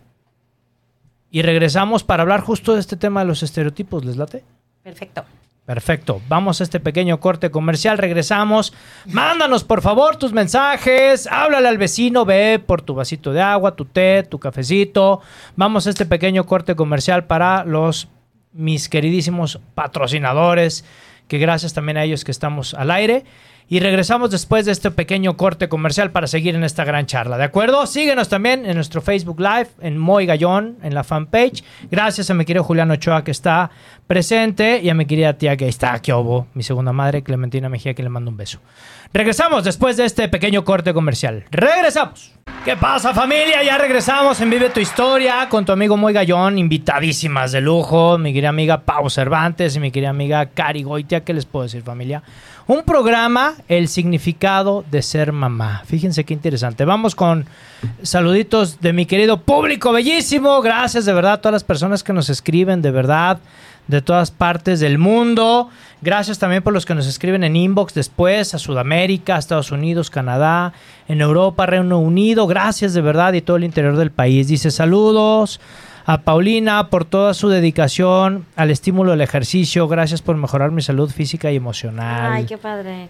y regresamos para hablar justo de este tema de los estereotipos, ¿les late? Perfecto. Perfecto, vamos a este pequeño corte comercial, regresamos. Mándanos por favor tus mensajes, háblale al vecino, ve por tu vasito de agua, tu té, tu cafecito. Vamos a este pequeño corte comercial para los mis queridísimos patrocinadores, que gracias también a ellos que estamos al aire. Y regresamos después de este pequeño corte comercial para seguir en esta gran charla, ¿de acuerdo? Síguenos también en nuestro Facebook Live, en Moy Gallón, en la fanpage. Gracias a mi querido Julián Ochoa que está presente y a mi querida tía que está aquí, obo, mi segunda madre, Clementina Mejía, que le mando un beso. Regresamos después de este pequeño corte comercial. Regresamos. ¿Qué pasa familia? Ya regresamos en Vive tu Historia con tu amigo Moy Gallón, invitadísimas de lujo, mi querida amiga Pau Cervantes y mi querida amiga Cari Goitia. ¿Qué les puedo decir familia? Un programa, el significado de ser mamá. Fíjense qué interesante. Vamos con saluditos de mi querido público bellísimo. Gracias de verdad a todas las personas que nos escriben, de verdad, de todas partes del mundo. Gracias también por los que nos escriben en inbox después, a Sudamérica, a Estados Unidos, Canadá, en Europa, Reino Unido. Gracias de verdad y todo el interior del país. Dice saludos a Paulina por toda su dedicación al estímulo del ejercicio. Gracias por mejorar mi salud física y emocional. Ay, qué padre.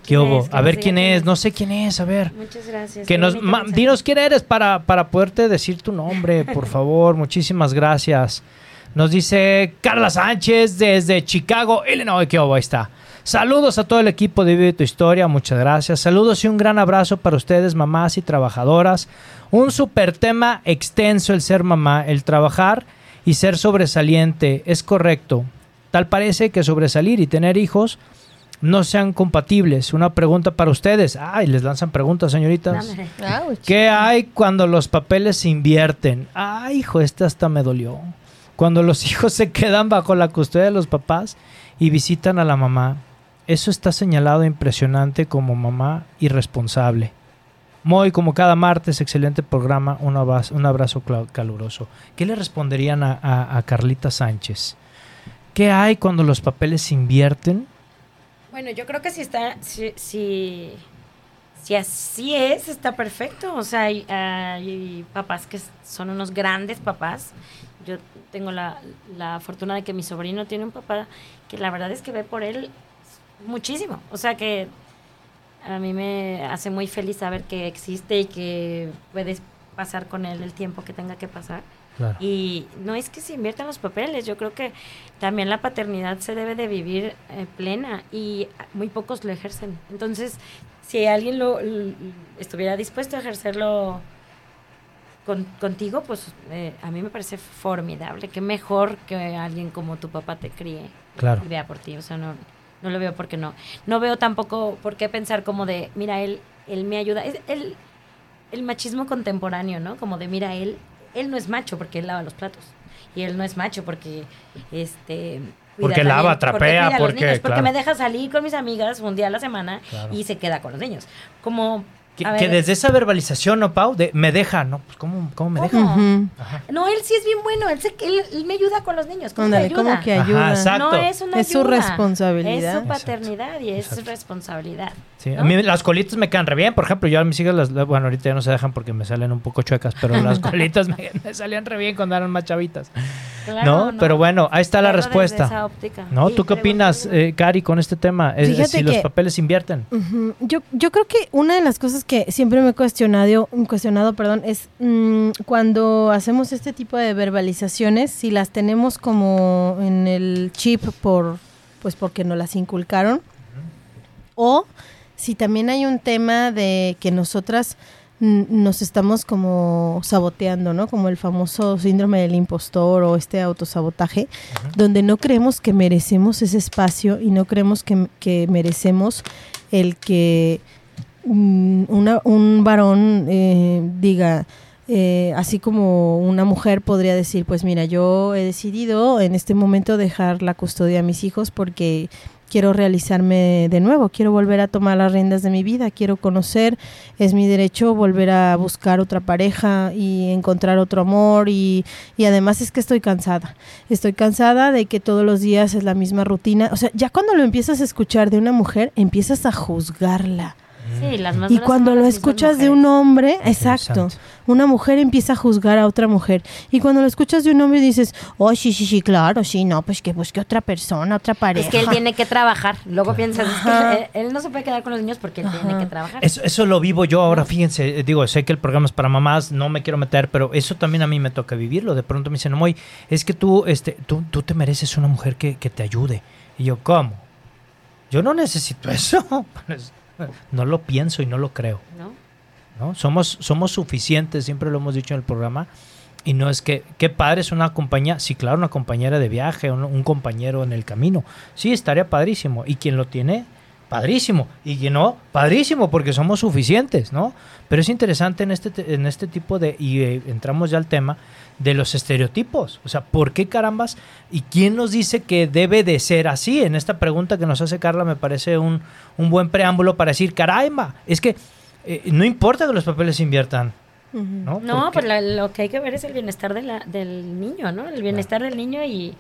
A ver quién es, no sé quién es, a ver. Muchas gracias. Que nos, dinos quién eres para, para poderte decir tu nombre, por favor. Muchísimas gracias. Nos dice Carla Sánchez desde Chicago, Illinois. ¿Qué hubo? Ahí está. Saludos a todo el equipo de Vive tu Historia, muchas gracias. Saludos y un gran abrazo para ustedes, mamás y trabajadoras. Un super tema extenso el ser mamá, el trabajar y ser sobresaliente. Es correcto. Tal parece que sobresalir y tener hijos no sean compatibles. Una pregunta para ustedes. Ay, les lanzan preguntas, señoritas. Dámele. Ouch. ¿Qué hay cuando los papeles se invierten? Ay, hijo, esta hasta me dolió. Cuando los hijos se quedan bajo la custodia de los papás y visitan a la mamá. Eso está señalado impresionante como mamá irresponsable. Muy como cada martes, excelente programa, un abrazo, un abrazo caluroso. ¿Qué le responderían a, Carlita Sánchez? ¿Qué hay cuando los papeles se invierten? Bueno, yo creo que si está, si, si, si así es, está perfecto. O sea, hay, hay papás que son unos grandes papás. Yo tengo la, la fortuna de que mi sobrino tiene un papá que la verdad es que ve por él muchísimo. O sea que a mí me hace muy feliz saber que existe y que puedes pasar con él el tiempo que tenga que pasar. Claro. Y no es que se inviertan los papeles, yo creo que también la paternidad se debe de vivir eh, plena y muy pocos lo ejercen. Entonces, si alguien lo, estuviera dispuesto a ejercerlo con- contigo, pues eh, a mí me parece formidable. Qué mejor que alguien como tu papá te críe Claro. y vea por ti. O sea, no, no lo veo porque no. No veo tampoco por qué pensar como de, mira, él, él me ayuda. Es el, el machismo contemporáneo, ¿no? Como de, mira, él, él no es macho porque él lava los platos. Y él no es macho porque, este... Porque lava, trapea, porque, niños, porque claro. me deja salir con mis amigas un día a la semana Claro. y se queda con los niños. Como Que, desde esa verbalización, ¿no, Pau? De, me deja, ¿no? Pues, ¿cómo, cómo me deja? No, él sí es bien bueno. Él, se- él- él me ayuda con los niños. ¿Cómo Ándale, que ¿cómo ayuda? que Ajá, ayuda? exacto. No es una Es su ayuda. responsabilidad. Es su paternidad y es su responsabilidad. Sí, a ¿no? mí las colitas me quedan re bien. Por ejemplo, yo a mis hijas, las, bueno, ahorita ya no se dejan porque me salen un poco chuecas, pero las colitas me, me salían re bien cuando eran más chavitas. Claro, ¿No? Pero bueno, ahí está la respuesta. esa óptica. ¿No? Sí, ¿Tú qué opinas, eh, Cari, con este tema? Es- Fíjate si los papeles invierten. Yo, yo creo que una de las cosas que siempre me he cuestionado, cuestionado perdón, es mm, cuando hacemos este tipo de verbalizaciones, si las tenemos como en el chip por, pues porque nos las inculcaron, o si también hay un tema de que nosotras nos estamos como saboteando, ¿no? Como el famoso síndrome del impostor o este autosabotaje, donde no creemos que merecemos ese espacio y no creemos que, que merecemos el que mm, una- un varón eh, diga, eh, así como una mujer podría decir, pues mira, yo he decidido en este momento dejar la custodia a mis hijos porque quiero realizarme de nuevo, quiero volver a tomar las riendas de mi vida, quiero conocer, es mi derecho volver a buscar otra pareja y encontrar otro amor y, y además es que estoy cansada, estoy cansada de que todos los días es la misma rutina, o sea, ya cuando lo empiezas a escuchar de una mujer, empiezas a juzgarla. Sí, las más Y cuando lo escuchas de un hombre, exacto, una mujer empieza a juzgar a otra mujer. Y cuando lo escuchas de un hombre dices, oh, sí, sí, sí, claro, sí, no, pues que busque otra persona, otra pareja. Es que él tiene que trabajar. Luego piensas, es que él, él no se puede quedar con los niños porque él tiene que trabajar. Eso, eso lo vivo yo ahora, fíjense, eh, digo, sé que el programa es para mamás, no me quiero meter, pero eso también a mí me toca vivirlo. De pronto me dicen, Moy, es que tú, este, tú, tú te mereces una mujer que, que te ayude. Y yo, ¿cómo? Yo no necesito eso. No lo pienso y no lo creo. ¿no? ¿no? Somos, somos suficientes, siempre lo hemos dicho en el programa. Y no es que, qué padre es una compañía, sí, claro, una compañera de viaje, un, un compañero en el camino. Sí, estaría padrísimo. Y quien lo tiene, padrísimo. Y quien no, padrísimo, porque somos suficientes, ¿no? Pero es interesante en este, te- en este tipo de, y eh, entramos ya al tema, de los estereotipos. O sea, ¿por qué carambas? ¿Y quién nos dice que debe de ser así? En esta pregunta que nos hace Carla me parece un, un buen preámbulo para decir, caramba, es que eh, no importa que los papeles se inviertan. ¿no? No, pues la- lo que hay que ver es el bienestar de la, del niño, ¿no? El bienestar del niño y,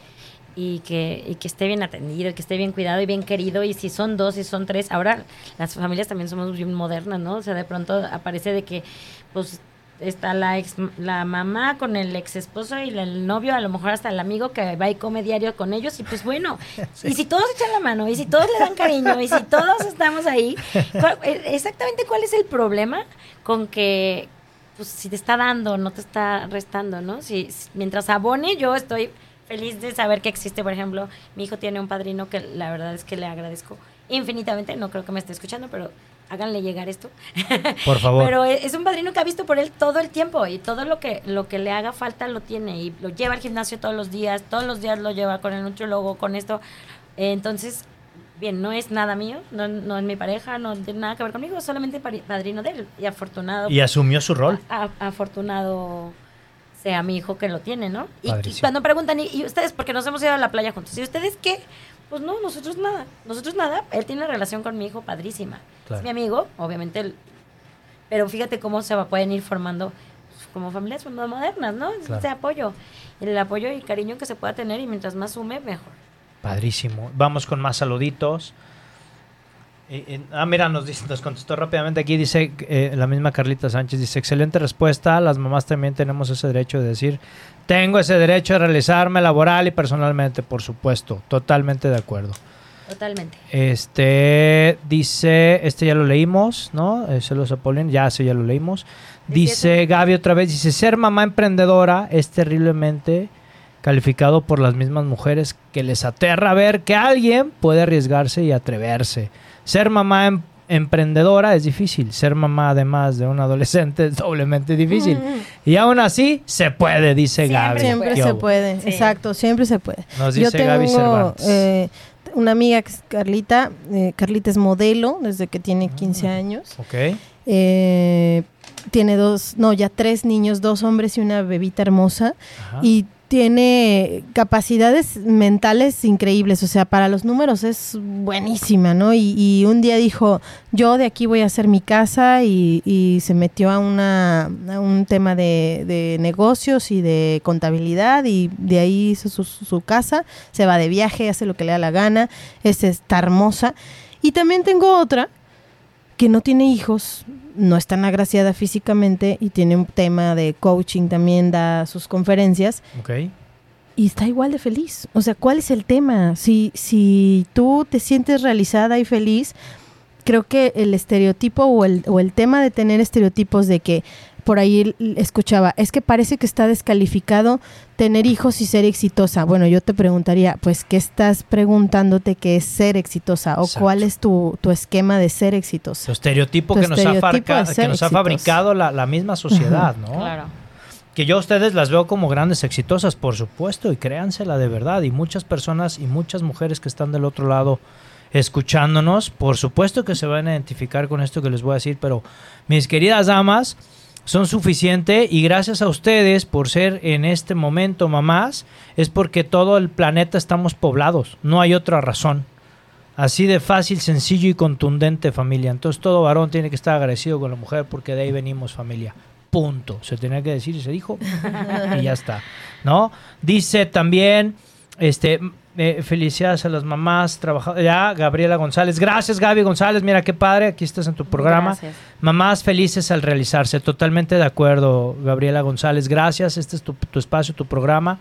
y, que, y que esté bien atendido, que esté bien cuidado y bien querido. Y si son dos, si son tres. Ahora las familias también somos bien modernas, ¿no? O sea, de pronto aparece de que, pues, está la ex, la mamá con el ex esposo y el novio, a lo mejor hasta el amigo que va y come diario con ellos. Y pues bueno, y si todos echan la mano, y si todos le dan cariño, y si todos estamos ahí, ¿cuál- eh, exactamente cuál es el problema con que pues si te está dando, no te está restando, ¿no? Si, si- mientras abone, yo estoy feliz de saber que existe, por ejemplo, mi hijo tiene un padrino que la verdad es que le agradezco infinitamente, no creo que me esté escuchando, pero háganle llegar esto. Por favor. Pero es un padrino que ha visto por él todo el tiempo y todo lo que lo que le haga falta lo tiene y lo lleva al gimnasio todos los días, todos los días lo lleva con el nutriólogo, con esto. Entonces, bien, no es nada mío, no, no es mi pareja, no tiene nada que ver conmigo, solamente padrino de él y afortunado y asumió su rol. a- afortunado sea mi hijo que lo tiene, ¿no? Y, y cuando preguntan, ¿y, y ustedes? Porque nos hemos ido a la playa juntos. ¿Y ustedes qué? Pues no, nosotros nada. Nosotros nada. Él tiene una relación con mi hijo padrísima. Claro. Es mi amigo, obviamente. él- pero fíjate cómo se va, pueden ir formando pues, como familias modernas, ¿no? Claro. Ese apoyo. El apoyo y cariño que se pueda tener y mientras más sume, mejor. Padrísimo. Vamos con más saluditos. Eh, eh, ah, mira, nos, dice- nos contestó rápidamente aquí, dice eh, la misma Carlita Sánchez, dice, excelente respuesta, las mamás también tenemos ese derecho de decir, tengo ese derecho de realizarme laboral y personalmente, por supuesto, totalmente de acuerdo. Totalmente. Este dice, este ya lo leímos, ¿no? Celos Apolin, ya ese ya lo leímos. Dice Gaby otra vez, dice, ser mamá emprendedora es terriblemente calificado por las mismas mujeres que les aterra ver que alguien puede arriesgarse y atreverse. Ser mamá em- emprendedora es difícil, ser mamá además de un adolescente es doblemente difícil. Y aún así se puede, dice Siempre Gaby. Siempre ¿Qué se puede, Sí. exacto, siempre se puede. Nos Yo dice Gaby tengo Cervantes. eh, una amiga que es Carlita, eh, Carlita es modelo desde que tiene Ah. 15 años. ok. Eh, tiene dos, no, ya tres niños, dos hombres y una bebita hermosa. Ajá. Y tiene capacidades mentales increíbles, o sea, para los números es buenísima, ¿no? Y, un día dijo, yo de aquí voy a hacer mi casa y, se metió a, una, un tema de, negocios y de contabilidad y de ahí hizo su, casa, se va de viaje, hace lo que le da la gana, es, está hermosa. Y también tengo otra que no tiene hijos, no es tan agraciada físicamente y tiene un tema de coaching, también da sus conferencias. Ok. Y está igual de feliz. O sea, ¿cuál es el tema? Si, si tú te sientes realizada y feliz, creo que el estereotipo o el, o el tema de tener estereotipos de que por ahí escuchaba, es que parece que está descalificado tener hijos y ser exitosa. Bueno, yo te preguntaría, pues, ¿qué estás preguntándote que es ser exitosa? ¿O cuál es tu, esquema de ser exitosa? Tu estereotipo, que, nos ha que nos ha fabricado la, misma sociedad, ¿no? Claro. Que yo a ustedes las veo como grandes exitosas, por supuesto, y créansela de verdad. Y muchas personas y muchas mujeres que están del otro lado escuchándonos, por supuesto que se van a identificar con esto que les voy a decir, pero mis queridas damas, son suficiente y gracias a ustedes por ser en este momento mamás, es porque todo el planeta estamos poblados, no hay otra razón. Así de fácil, sencillo y contundente familia. Entonces todo varón tiene que estar agradecido con la mujer porque de ahí venimos familia. Punto. Se tenía que decir y se dijo y ya está. ¿No? Dice también este eh, felicidades a las mamás trabajadoras. Ya, Gabriela González. Gracias, Gaby González. Mira qué padre. Aquí estás en tu programa. Mamás felices al realizarse. Totalmente de acuerdo, Gabriela González. Gracias. Este es tu, espacio, tu programa.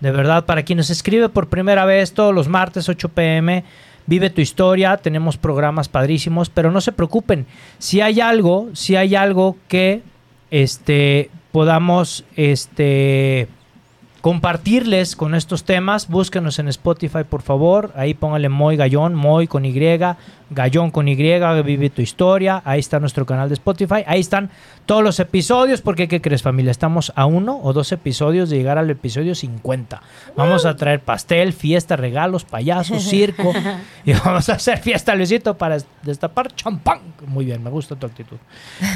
De verdad, para quien nos escribe por primera vez todos los martes 8 pm, vive tu historia. Tenemos programas padrísimos, pero no se preocupen. Si hay algo, si hay algo que este, podamos este, compartirles con estos temas. Búsquenos en Spotify, por favor. Ahí póngale Moy Gallón, Moy con Y, Gallón con Y, Vive tu historia. Ahí está nuestro canal de Spotify. Ahí están todos los episodios, porque ¿qué crees familia? Estamos a uno o dos episodios de llegar al episodio 50. Vamos a traer pastel, fiesta, regalos, payasos, circo y vamos a hacer fiesta, Luisito, para destapar champán. Muy bien, me gusta tu actitud.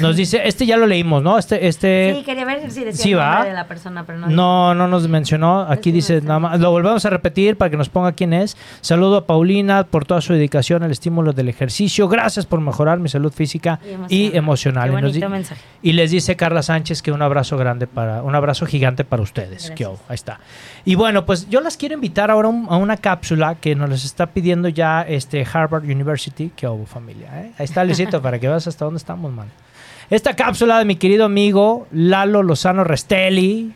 Nos dice, este ya lo leímos, ¿no? Este, este... Sí, quería ver si decía el nombre de la persona, pero no. No, no nos mencionó. Aquí dice, nada más, lo volvemos a repetir para que nos ponga quién es. Saludo a Paulina por toda su dedicación al estímulo del ejercicio. Gracias por mejorar mi salud física y emocional. Qué bonito mensaje. Y les dice Carla Sánchez que un abrazo grande para, un abrazo gigante para ustedes. ahí está. Y bueno, pues yo las quiero invitar ahora a una cápsula que nos les está pidiendo ya este Harvard University. ¿Qué hubo, familia? Eh? Ahí está, Luisito, para que veas hasta dónde estamos, man. Esta cápsula de mi querido amigo Lalo Lozano Restelli,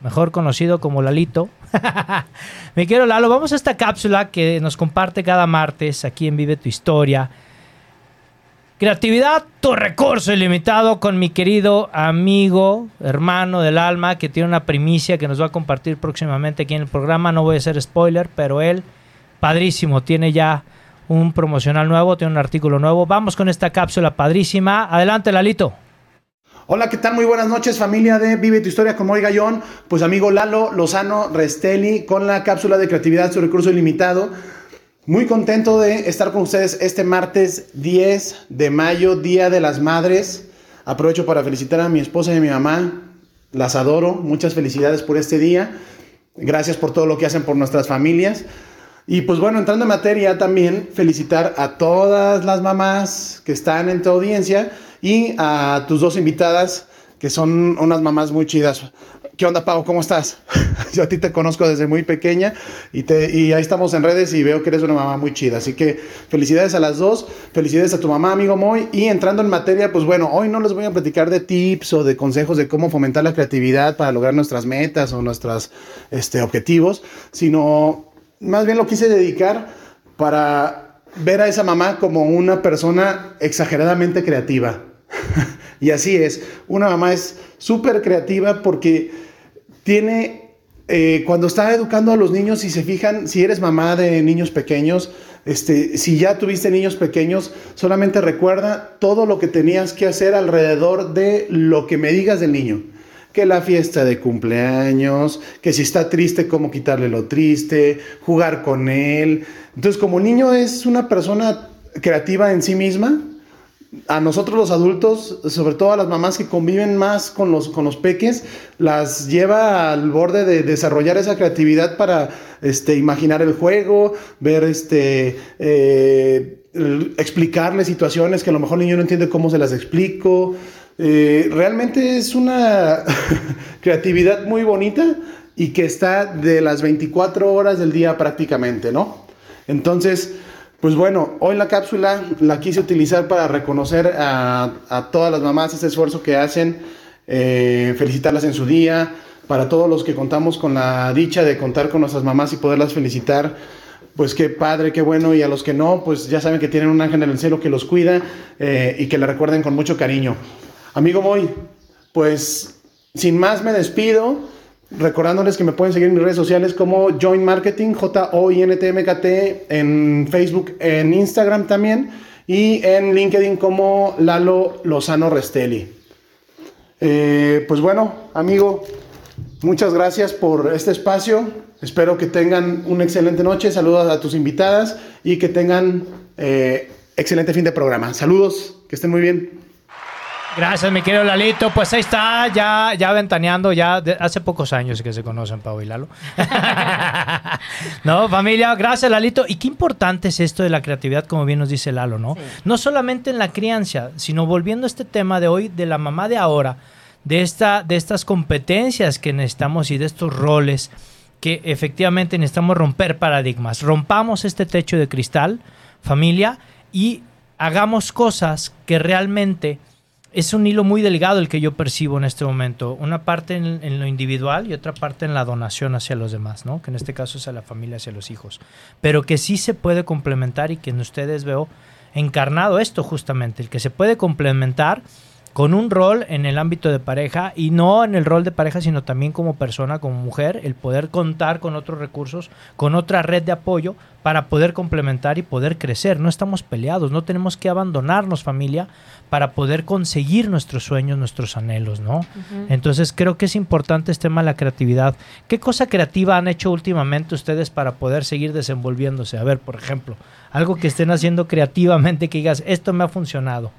mejor conocido como Lalito. mi querido Lalo, vamos a esta cápsula que nos comparte cada martes aquí en Vive tu Historia Creatividad, tu recurso ilimitado con mi querido amigo, hermano del alma, que tiene una primicia que nos va a compartir próximamente aquí en el programa. No voy a hacer spoiler, pero él, padrísimo, tiene ya un promocional nuevo, tiene un artículo nuevo. Vamos con esta cápsula padrísima. Adelante, Lalito. Hola, ¿qué tal? Muy buenas noches, familia de Vive tu Historia con Moy Gallón. Pues amigo Lalo Lozano Restelli con la cápsula de creatividad, su recurso ilimitado. Muy contento de estar con ustedes este martes 10 de mayo, Día de las Madres. Aprovecho para felicitar a mi esposa y a mi mamá. Las adoro. Muchas felicidades por este día. Gracias por todo lo que hacen por nuestras familias. Y pues bueno, entrando en materia también, felicitar a todas las mamás que están en tu audiencia y a tus dos invitadas, que son unas mamás muy chidas. ¿Qué onda, Pau? ¿Cómo estás? Yo a ti te conozco desde muy pequeña y, ahí estamos en redes y veo que eres una mamá muy chida. Así que felicidades a las dos, felicidades a tu mamá, amigo Moy. Y entrando en materia, pues bueno, hoy no les voy a platicar de tips o de consejos de cómo fomentar la creatividad para lograr nuestras metas o nuestros este, objetivos, sino más bien lo quise dedicar para ver a esa mamá como una persona exageradamente creativa. y así es, una mamá es súper creativa porque tiene, eh, cuando está educando a los niños, si se fijan, si eres mamá de niños pequeños, este, si ya tuviste niños pequeños, solamente recuerda todo lo que tenías que hacer alrededor de lo que me digas del niño. Que la fiesta de cumpleaños, que si está triste, cómo quitarle lo triste, jugar con él. Entonces, como niño es una persona creativa en sí misma, a nosotros los adultos, sobre todo a las mamás que conviven más con los, con los peques, las lleva al borde de desarrollar esa creatividad para este, imaginar el juego, ver este, eh, explicarle situaciones que a lo mejor el niño no entiende cómo se las explico. Eh, realmente es una creatividad muy bonita y que está de las 24 horas del día prácticamente, ¿no? Entonces, pues bueno, hoy la cápsula la quise utilizar para reconocer a, todas las mamás ese esfuerzo que hacen, eh, felicitarlas en su día, para todos los que contamos con la dicha de contar con nuestras mamás y poderlas felicitar pues qué padre, qué bueno, y a los que no, pues ya saben que tienen un ángel en el cielo que los cuida eh, y que le recuerden con mucho cariño. Amigo Moy, pues sin más me despido, recordándoles que me pueden seguir en mis redes sociales como Join Marketing, J-O-I-N-T-M-K-T, en Facebook, en Instagram también, y en LinkedIn como Lalo Lozano Restelli. Eh, pues bueno, amigo, muchas gracias por este espacio. Espero que tengan una excelente noche. Saludos a tus invitadas y que tengan eh, excelente fin de programa. Saludos, que estén muy bien. Gracias, mi querido Lalito. Pues ahí está, ya, ya ventaneando, ya hace pocos años que se conocen Pau y Lalo. no, familia, gracias, Lalito. Y qué importante es esto de la creatividad, como bien nos dice Lalo, ¿no? No solamente en la crianza, sino volviendo a este tema de hoy, de la mamá de ahora, de, esta, de estas competencias que necesitamos y de estos roles que efectivamente necesitamos romper paradigmas. Rompamos este techo de cristal, familia, y hagamos cosas que realmente es un hilo muy delgado el que yo percibo en este momento. Una parte en, lo individual y otra parte en la donación hacia los demás, ¿no? Que en este caso es a la familia, hacia los hijos. Pero que sí se puede complementar y que en ustedes veo encarnado esto justamente, el que se puede complementar con un rol en el ámbito de pareja y no en el rol de pareja, sino también como persona, como mujer, el poder contar con otros recursos, con otra red de apoyo para poder complementar y poder crecer. No estamos peleados, no tenemos que abandonarnos familia para poder conseguir nuestros sueños, nuestros anhelos, ¿no? Entonces creo que es importante este tema de la creatividad. ¿Qué cosa creativa han hecho últimamente ustedes para poder seguir desenvolviéndose? A ver, por ejemplo, algo que estén haciendo creativamente que digas, esto me ha funcionado.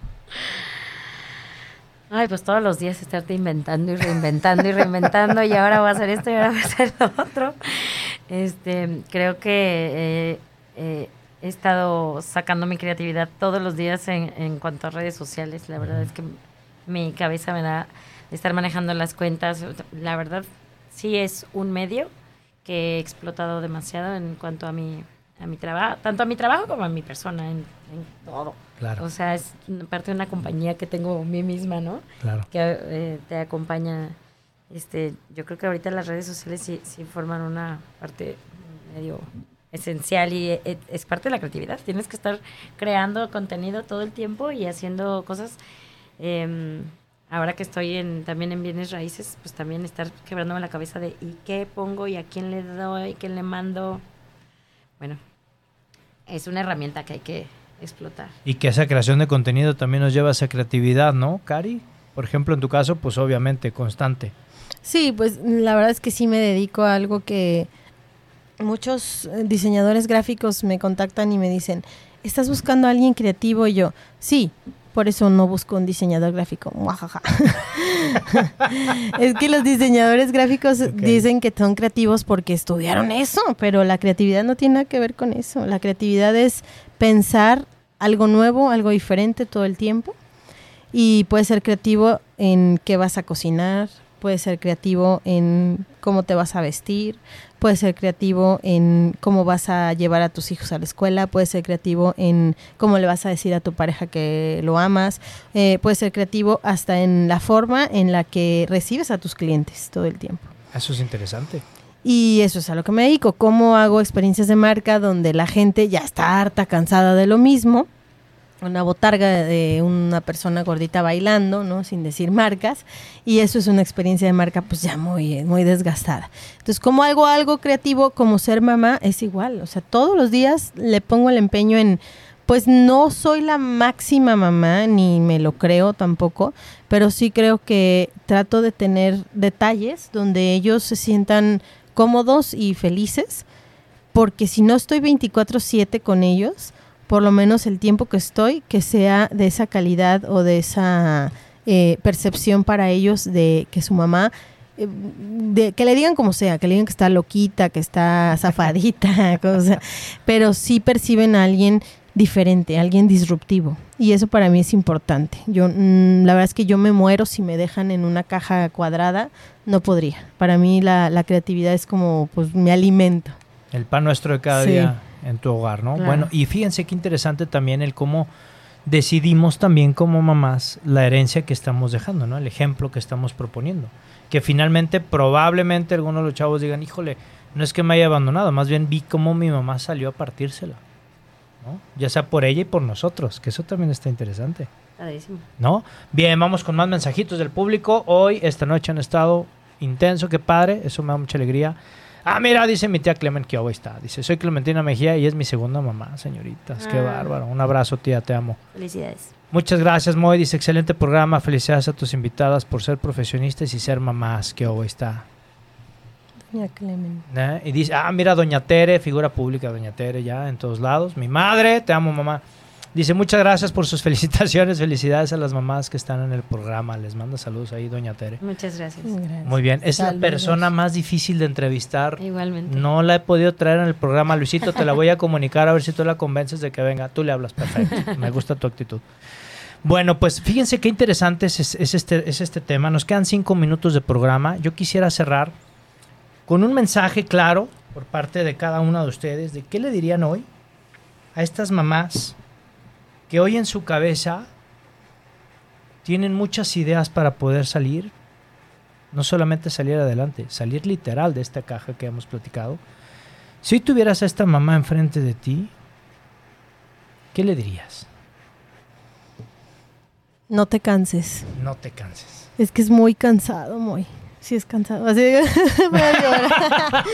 Ay, pues todos los días estarte inventando y reinventando y reinventando y ahora voy a hacer esto y ahora voy a hacer lo otro. Este, creo que eh, eh, he estado sacando mi creatividad todos los días en, en cuanto a redes sociales. La verdad es que mi cabeza me da de estar manejando las cuentas. La verdad sí es un medio que he explotado demasiado en cuanto a mi a mi trabajo, tanto a mi trabajo como a mi persona, en, todo. Claro. O sea, es parte de una compañía que tengo mí misma, ¿no? Claro. Que eh, te acompaña. Este, yo creo que ahorita las redes sociales sí, sí forman una parte medio esencial y eh, es parte de la creatividad. Tienes que estar creando contenido todo el tiempo y haciendo cosas. Em, ahora que estoy en, también en bienes raíces, pues también estar quebrándome la cabeza de ¿y qué pongo? ¿y a quién le doy? ¿quién le mando? Bueno, es una herramienta que hay que explotar. Y que esa creación de contenido también nos lleva a esa creatividad, ¿no, Cari? Por ejemplo, en tu caso, pues obviamente constante. Sí, pues la verdad es que sí me dedico a algo que muchos diseñadores gráficos me contactan y me dicen, ¿estás buscando a alguien creativo? Y yo, sí, por eso no busco un diseñador gráfico. es que los diseñadores gráficos dicen que son creativos porque estudiaron eso, pero la creatividad no tiene nada que ver con eso. La creatividad es pensar algo nuevo, algo diferente todo el tiempo. Y puede ser creativo en qué vas a cocinar, puede ser creativo en cómo te vas a vestir, puede ser creativo en cómo vas a llevar a tus hijos a la escuela, puede ser creativo en cómo le vas a decir a tu pareja que lo amas, eh, puede ser creativo hasta en la forma en la que recibes a tus clientes todo el tiempo. Eso es interesante. Y eso es a lo que me dedico, cómo hago experiencias de marca donde la gente ya está harta, cansada de lo mismo una botarga de una persona gordita bailando, ¿no? Sin decir marcas. Y eso es una experiencia de marca pues ya muy, muy desgastada. Entonces, como algo, algo creativo como ser mamá es igual. O sea, todos los días le pongo el empeño en, pues no soy la máxima mamá, ni me lo creo tampoco, pero sí creo que trato de tener detalles donde ellos se sientan cómodos y felices, porque si no estoy 24/7 con ellos, por lo menos el tiempo que estoy, que sea de esa calidad o de esa eh, percepción para ellos de que su mamá eh, de, que le digan como sea, que le digan que está loquita, que está zafadita, cosa, pero sí perciben a alguien diferente, alguien disruptivo. Y eso para mí es importante. Yo, mm, la verdad es que yo me muero si me dejan en una caja cuadrada, no podría. Para mí la, la creatividad es como, pues, mi alimento. El pan nuestro de cada Sí. día en tu hogar, ¿no? Claro. Bueno, y fíjense qué interesante también el cómo decidimos también como mamás la herencia que estamos dejando, ¿no? El ejemplo que estamos proponiendo. Que finalmente, probablemente algunos de los chavos digan, híjole, no es que me haya abandonado, más bien vi cómo mi mamá salió a partírsela, ¿no? Ya sea por ella y por nosotros, que eso también está interesante. Padrísimo. ¿no? Bien, vamos con más mensajitos del público. Hoy, esta noche han estado intenso, qué padre, eso me da mucha alegría. Ah, mira, dice mi tía Clement que hoy está. Dice, soy Clementina Mejía y es mi segunda mamá, señoritas. Qué Ah. bárbaro. Un abrazo, tía, te amo. Felicidades. Muchas gracias, Moy. Dice, excelente programa. Felicidades a tus invitadas por ser profesionistas y ser mamás, que hoy está. Doña Clemen. ¿Eh? Y dice, ah, mira, Doña Tere, figura pública, Doña Tere, ya en todos lados. Mi madre, te amo, mamá. Dice, muchas gracias por sus felicitaciones. Felicidades a las mamás que están en el programa. Les manda saludos ahí, Doña Tere. Muchas gracias. Gracias. Muy bien. Es la persona más difícil de entrevistar. Igualmente. No la he podido traer en el programa. Luisito, te la voy a comunicar a ver si tú la convences de que venga. Tú le hablas perfecto. Me gusta tu actitud. Bueno, pues fíjense qué interesante es, es este, es este tema. Nos quedan cinco minutos de programa. Yo quisiera cerrar con un mensaje claro por parte de cada uno de ustedes de qué le dirían hoy a estas mamás que hoy en su cabeza tienen muchas ideas para poder salir, no solamente salir adelante, salir literal de esta caja que hemos platicado. Si tuvieras a esta mamá enfrente de ti, ¿qué le dirías? No te canses. No te canses. Es que es muy cansado, muy. Sí, es cansado. Así voy a llorar.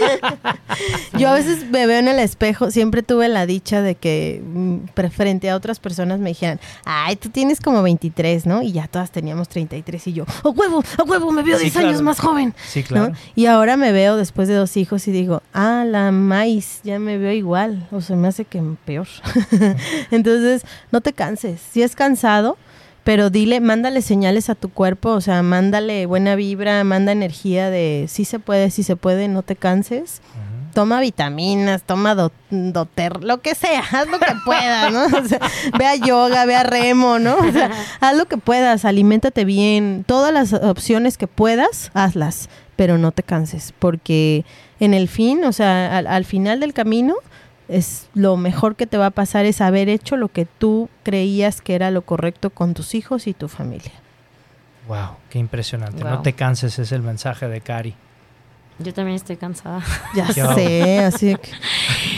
Yo a veces me veo en el espejo, siempre tuve la dicha de que mm, frente a otras personas me dijeran, ay, tú tienes como 23, ¿no? Y ya todas teníamos 33 y yo, ¡a huevo, a huevo! Me veo Sí, 10 claro. años más joven. Sí, ¿no? claro. Y ahora me veo después de dos hijos y digo, ah, la maíz, ya me veo igual, o se me hace que peor. Entonces, no te canses, si es cansado, pero dile, mándale señales a tu cuerpo, o sea, mándale buena vibra, manda energía de sí se puede, sí se puede, no te canses. Toma vitaminas, toma do- doter, lo que sea, haz lo que puedas, ¿no? O sea, ve a yoga, ve a remo, ¿no? O sea, haz lo que puedas, aliméntate bien, todas las opciones que puedas, hazlas, pero no te canses, porque en el fin, o sea, al, al final del camino, es lo mejor que te va a pasar es haber hecho lo que tú creías que era lo correcto con tus hijos y tu familia. Wow, qué impresionante. No te canses, es el mensaje de Cari. Yo también estoy cansada. Ya sé, así que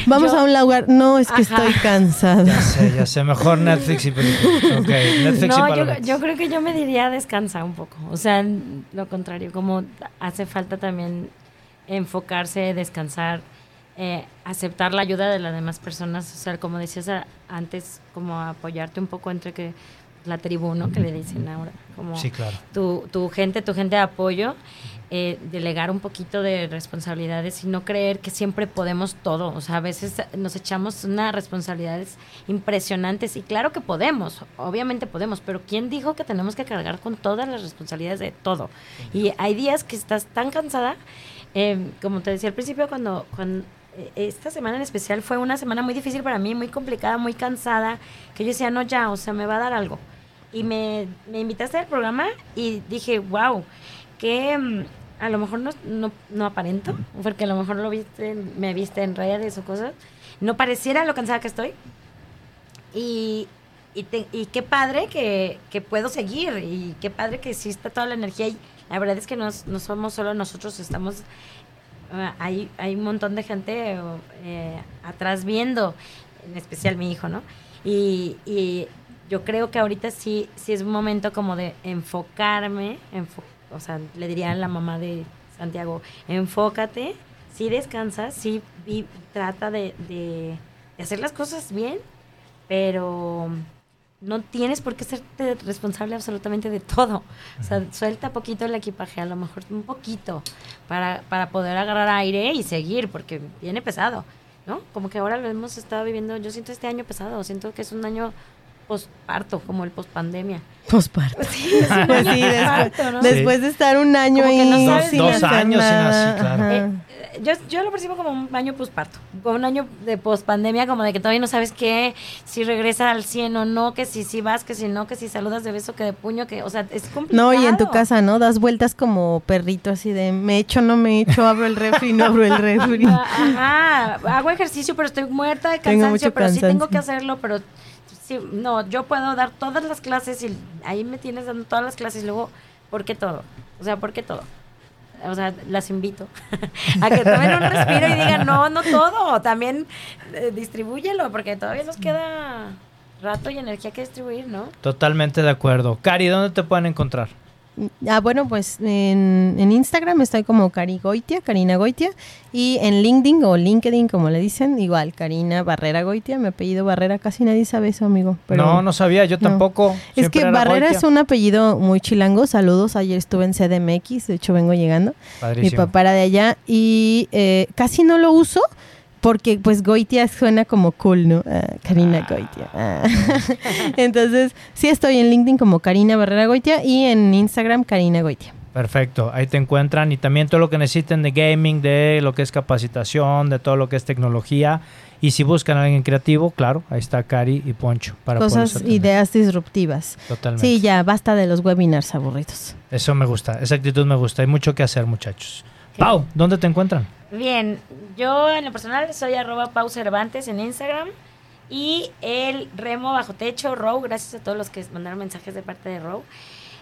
vamos Yo- a un lugar, no, es que Ajá. estoy cansada. Ya sé, ya sé. Mejor Netflix y películas. Ok, Netflix y No, yo, yo creo que yo me diría descansa un poco. O sea, lo contrario, como hace falta también enfocarse, descansar, eh, aceptar la ayuda de las demás personas. O sea, como decías antes, como apoyarte un poco entre que la tribu, ¿no? Que le dicen ahora. Como Sí, claro. tu, tu gente, tu gente de apoyo, eh, delegar un poquito de responsabilidades y no creer que siempre podemos todo. O sea, a veces nos echamos unas responsabilidades impresionantes y claro que podemos, obviamente podemos, pero ¿quién dijo que tenemos que cargar con todas las responsabilidades de todo? Y hay días que estás tan cansada, eh, como te decía al principio, cuando, cuando esta semana en especial fue una semana muy difícil para mí, muy complicada, muy cansada, que yo decía, no, ya, o sea, me va a dar algo y me, me invitaste al programa y dije, wow, que mm, a lo mejor no, no, no aparento, porque a lo mejor lo viste, me viste en redes o cosas, no pareciera lo cansada que estoy. Y, y, qué padre que, que puedo seguir y qué padre que exista toda la energía. Y la verdad es que no, no somos solo nosotros, estamos hay, hay un montón de gente eh, atrás viendo, en especial mi hijo, ¿no? Y, y yo creo que ahorita sí, sí es un momento como de enfocarme, enfo- o sea, le diría a la mamá de Santiago, enfócate, sí descansa, sí trata de, de- de hacer las cosas bien, pero no tienes por qué serte responsable absolutamente de todo. O sea, suelta poquito el equipaje, a lo mejor un poquito, para, para poder agarrar aire y seguir, porque viene pesado. ¿no? Como que ahora lo hemos estado viviendo, yo siento este año pesado, siento que es un año postparto, como el pospandemia. Posparto. Sí, un Pues sí, después, posparto, ¿no? después de estar un año Como que ahí no sabes- sin Dos hacer años sin así, claro. Eh, yo, yo lo percibo como un año posparto, como un año de pospandemia, como de que todavía no sabes qué, si regresa al 100 o no, que si, si vas, que si no, que si saludas de beso, que de puño, que, o sea, es complicado. No, y en tu casa, ¿no? Das vueltas como perrito así de me echo, no me echo, abro el refri, no abro el refri. Ajá, hago ejercicio, pero estoy muerta de Tengo cansancio, mucho pero sí cansancio. tengo que hacerlo, pero no, yo puedo dar todas las clases y ahí me tienes dando todas las clases y luego, ¿por qué todo? O sea, ¿por qué todo? O sea, las invito a que tomen un respiro y digan, no, no todo, también eh, distribúyelo, porque todavía nos queda rato y energía que distribuir, ¿no? Totalmente de acuerdo. Cari, ¿dónde te pueden encontrar? Ah, bueno, pues en, en Instagram estoy como Cari Goitia, Karina Goitia, y en LinkedIn o LinkedIn, como le dicen, igual, Karina Barrera Goitia, mi apellido Barrera, casi nadie sabe eso, amigo. pero- no, no sabía, yo no. tampoco. Es que era Barrera Goitia. es un apellido muy chilango. Saludos, ayer estuve en CDMX, de hecho vengo llegando. Mi papá era de allá y eh, casi no lo uso porque pues Goitia suena como cool, ¿no? Ah, Karina Goitia. ah. Entonces, sí estoy en LinkedIn como Karina Barrera Goitia y en Instagram Karina Goitia. Perfecto, ahí te encuentran y también todo lo que necesiten de gaming, de lo que es capacitación, de todo lo que es tecnología. Y si buscan a alguien creativo, claro, ahí está Cari y Poncho para Cosas, ideas disruptivas. Totalmente. Sí, ya, basta de los webinars aburridos. Eso me gusta, esa actitud me gusta. Hay mucho que hacer, muchachos. Pau, ¿dónde te encuentran? Bien, yo en lo personal soy arroba en Instagram y el remo bajo techo, Row, gracias a todos los que mandaron mensajes de parte de Row,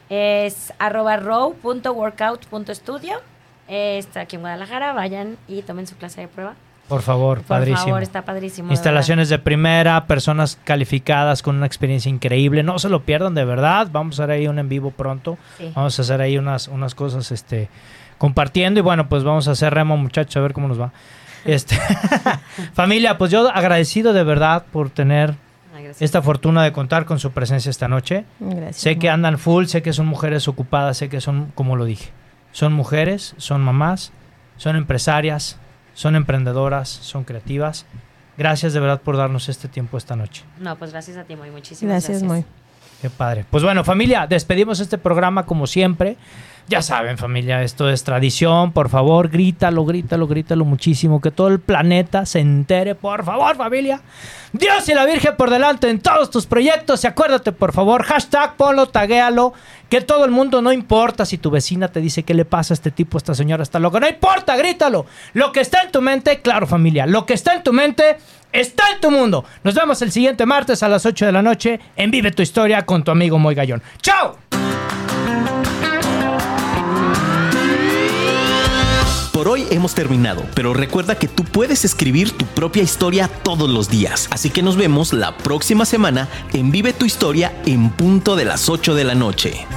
es arroba row.workout.studio. Está aquí en Guadalajara, vayan y tomen su clase de prueba. Por favor, Por padrísimo. favor, está padrísimo. de Instalaciones de primera, personas calificadas con una experiencia increíble. No se lo pierdan, de verdad. Vamos a hacer ahí un en vivo pronto. Sí. Vamos a hacer ahí unas, unas cosas este, compartiendo. Y bueno, pues vamos a hacer remo, muchachos, a ver cómo nos va. Este, familia, pues yo agradecido de verdad por tener gracias. esta fortuna de contar con su presencia esta noche. Gracias. Sé que andan full, sé que son mujeres ocupadas, sé que son, como lo dije, son mujeres, son mamás, son empresarias, son emprendedoras, son creativas. Gracias de verdad por darnos este tiempo esta noche. No, pues gracias a ti, Moy. Muchísimas Gracias, gracias. muy. Qué padre. Pues bueno, familia, despedimos este programa como siempre. Ya saben, familia, esto es tradición. Por favor, grítalo, grítalo, grítalo muchísimo. Que todo el planeta se entere. Por favor, familia. Dios y la Virgen por delante en todos tus proyectos. Y acuérdate, por favor, hashtag, ponlo, taguéalo. Que todo el mundo no importa si tu vecina te dice qué le pasa a este tipo, a esta señora, está loca. No importa, grítalo. Lo que está en tu mente, claro, familia. Lo que está en tu mente está en tu mundo. Nos vemos el siguiente martes a las 8 de la noche en Vive tu Historia con tu amigo Moy Gallón. ¡Chao! Por hoy hemos terminado, pero recuerda que tú puedes escribir tu propia historia todos los días. Así que nos vemos la próxima semana en Vive tu Historia en punto de las 8 de la noche.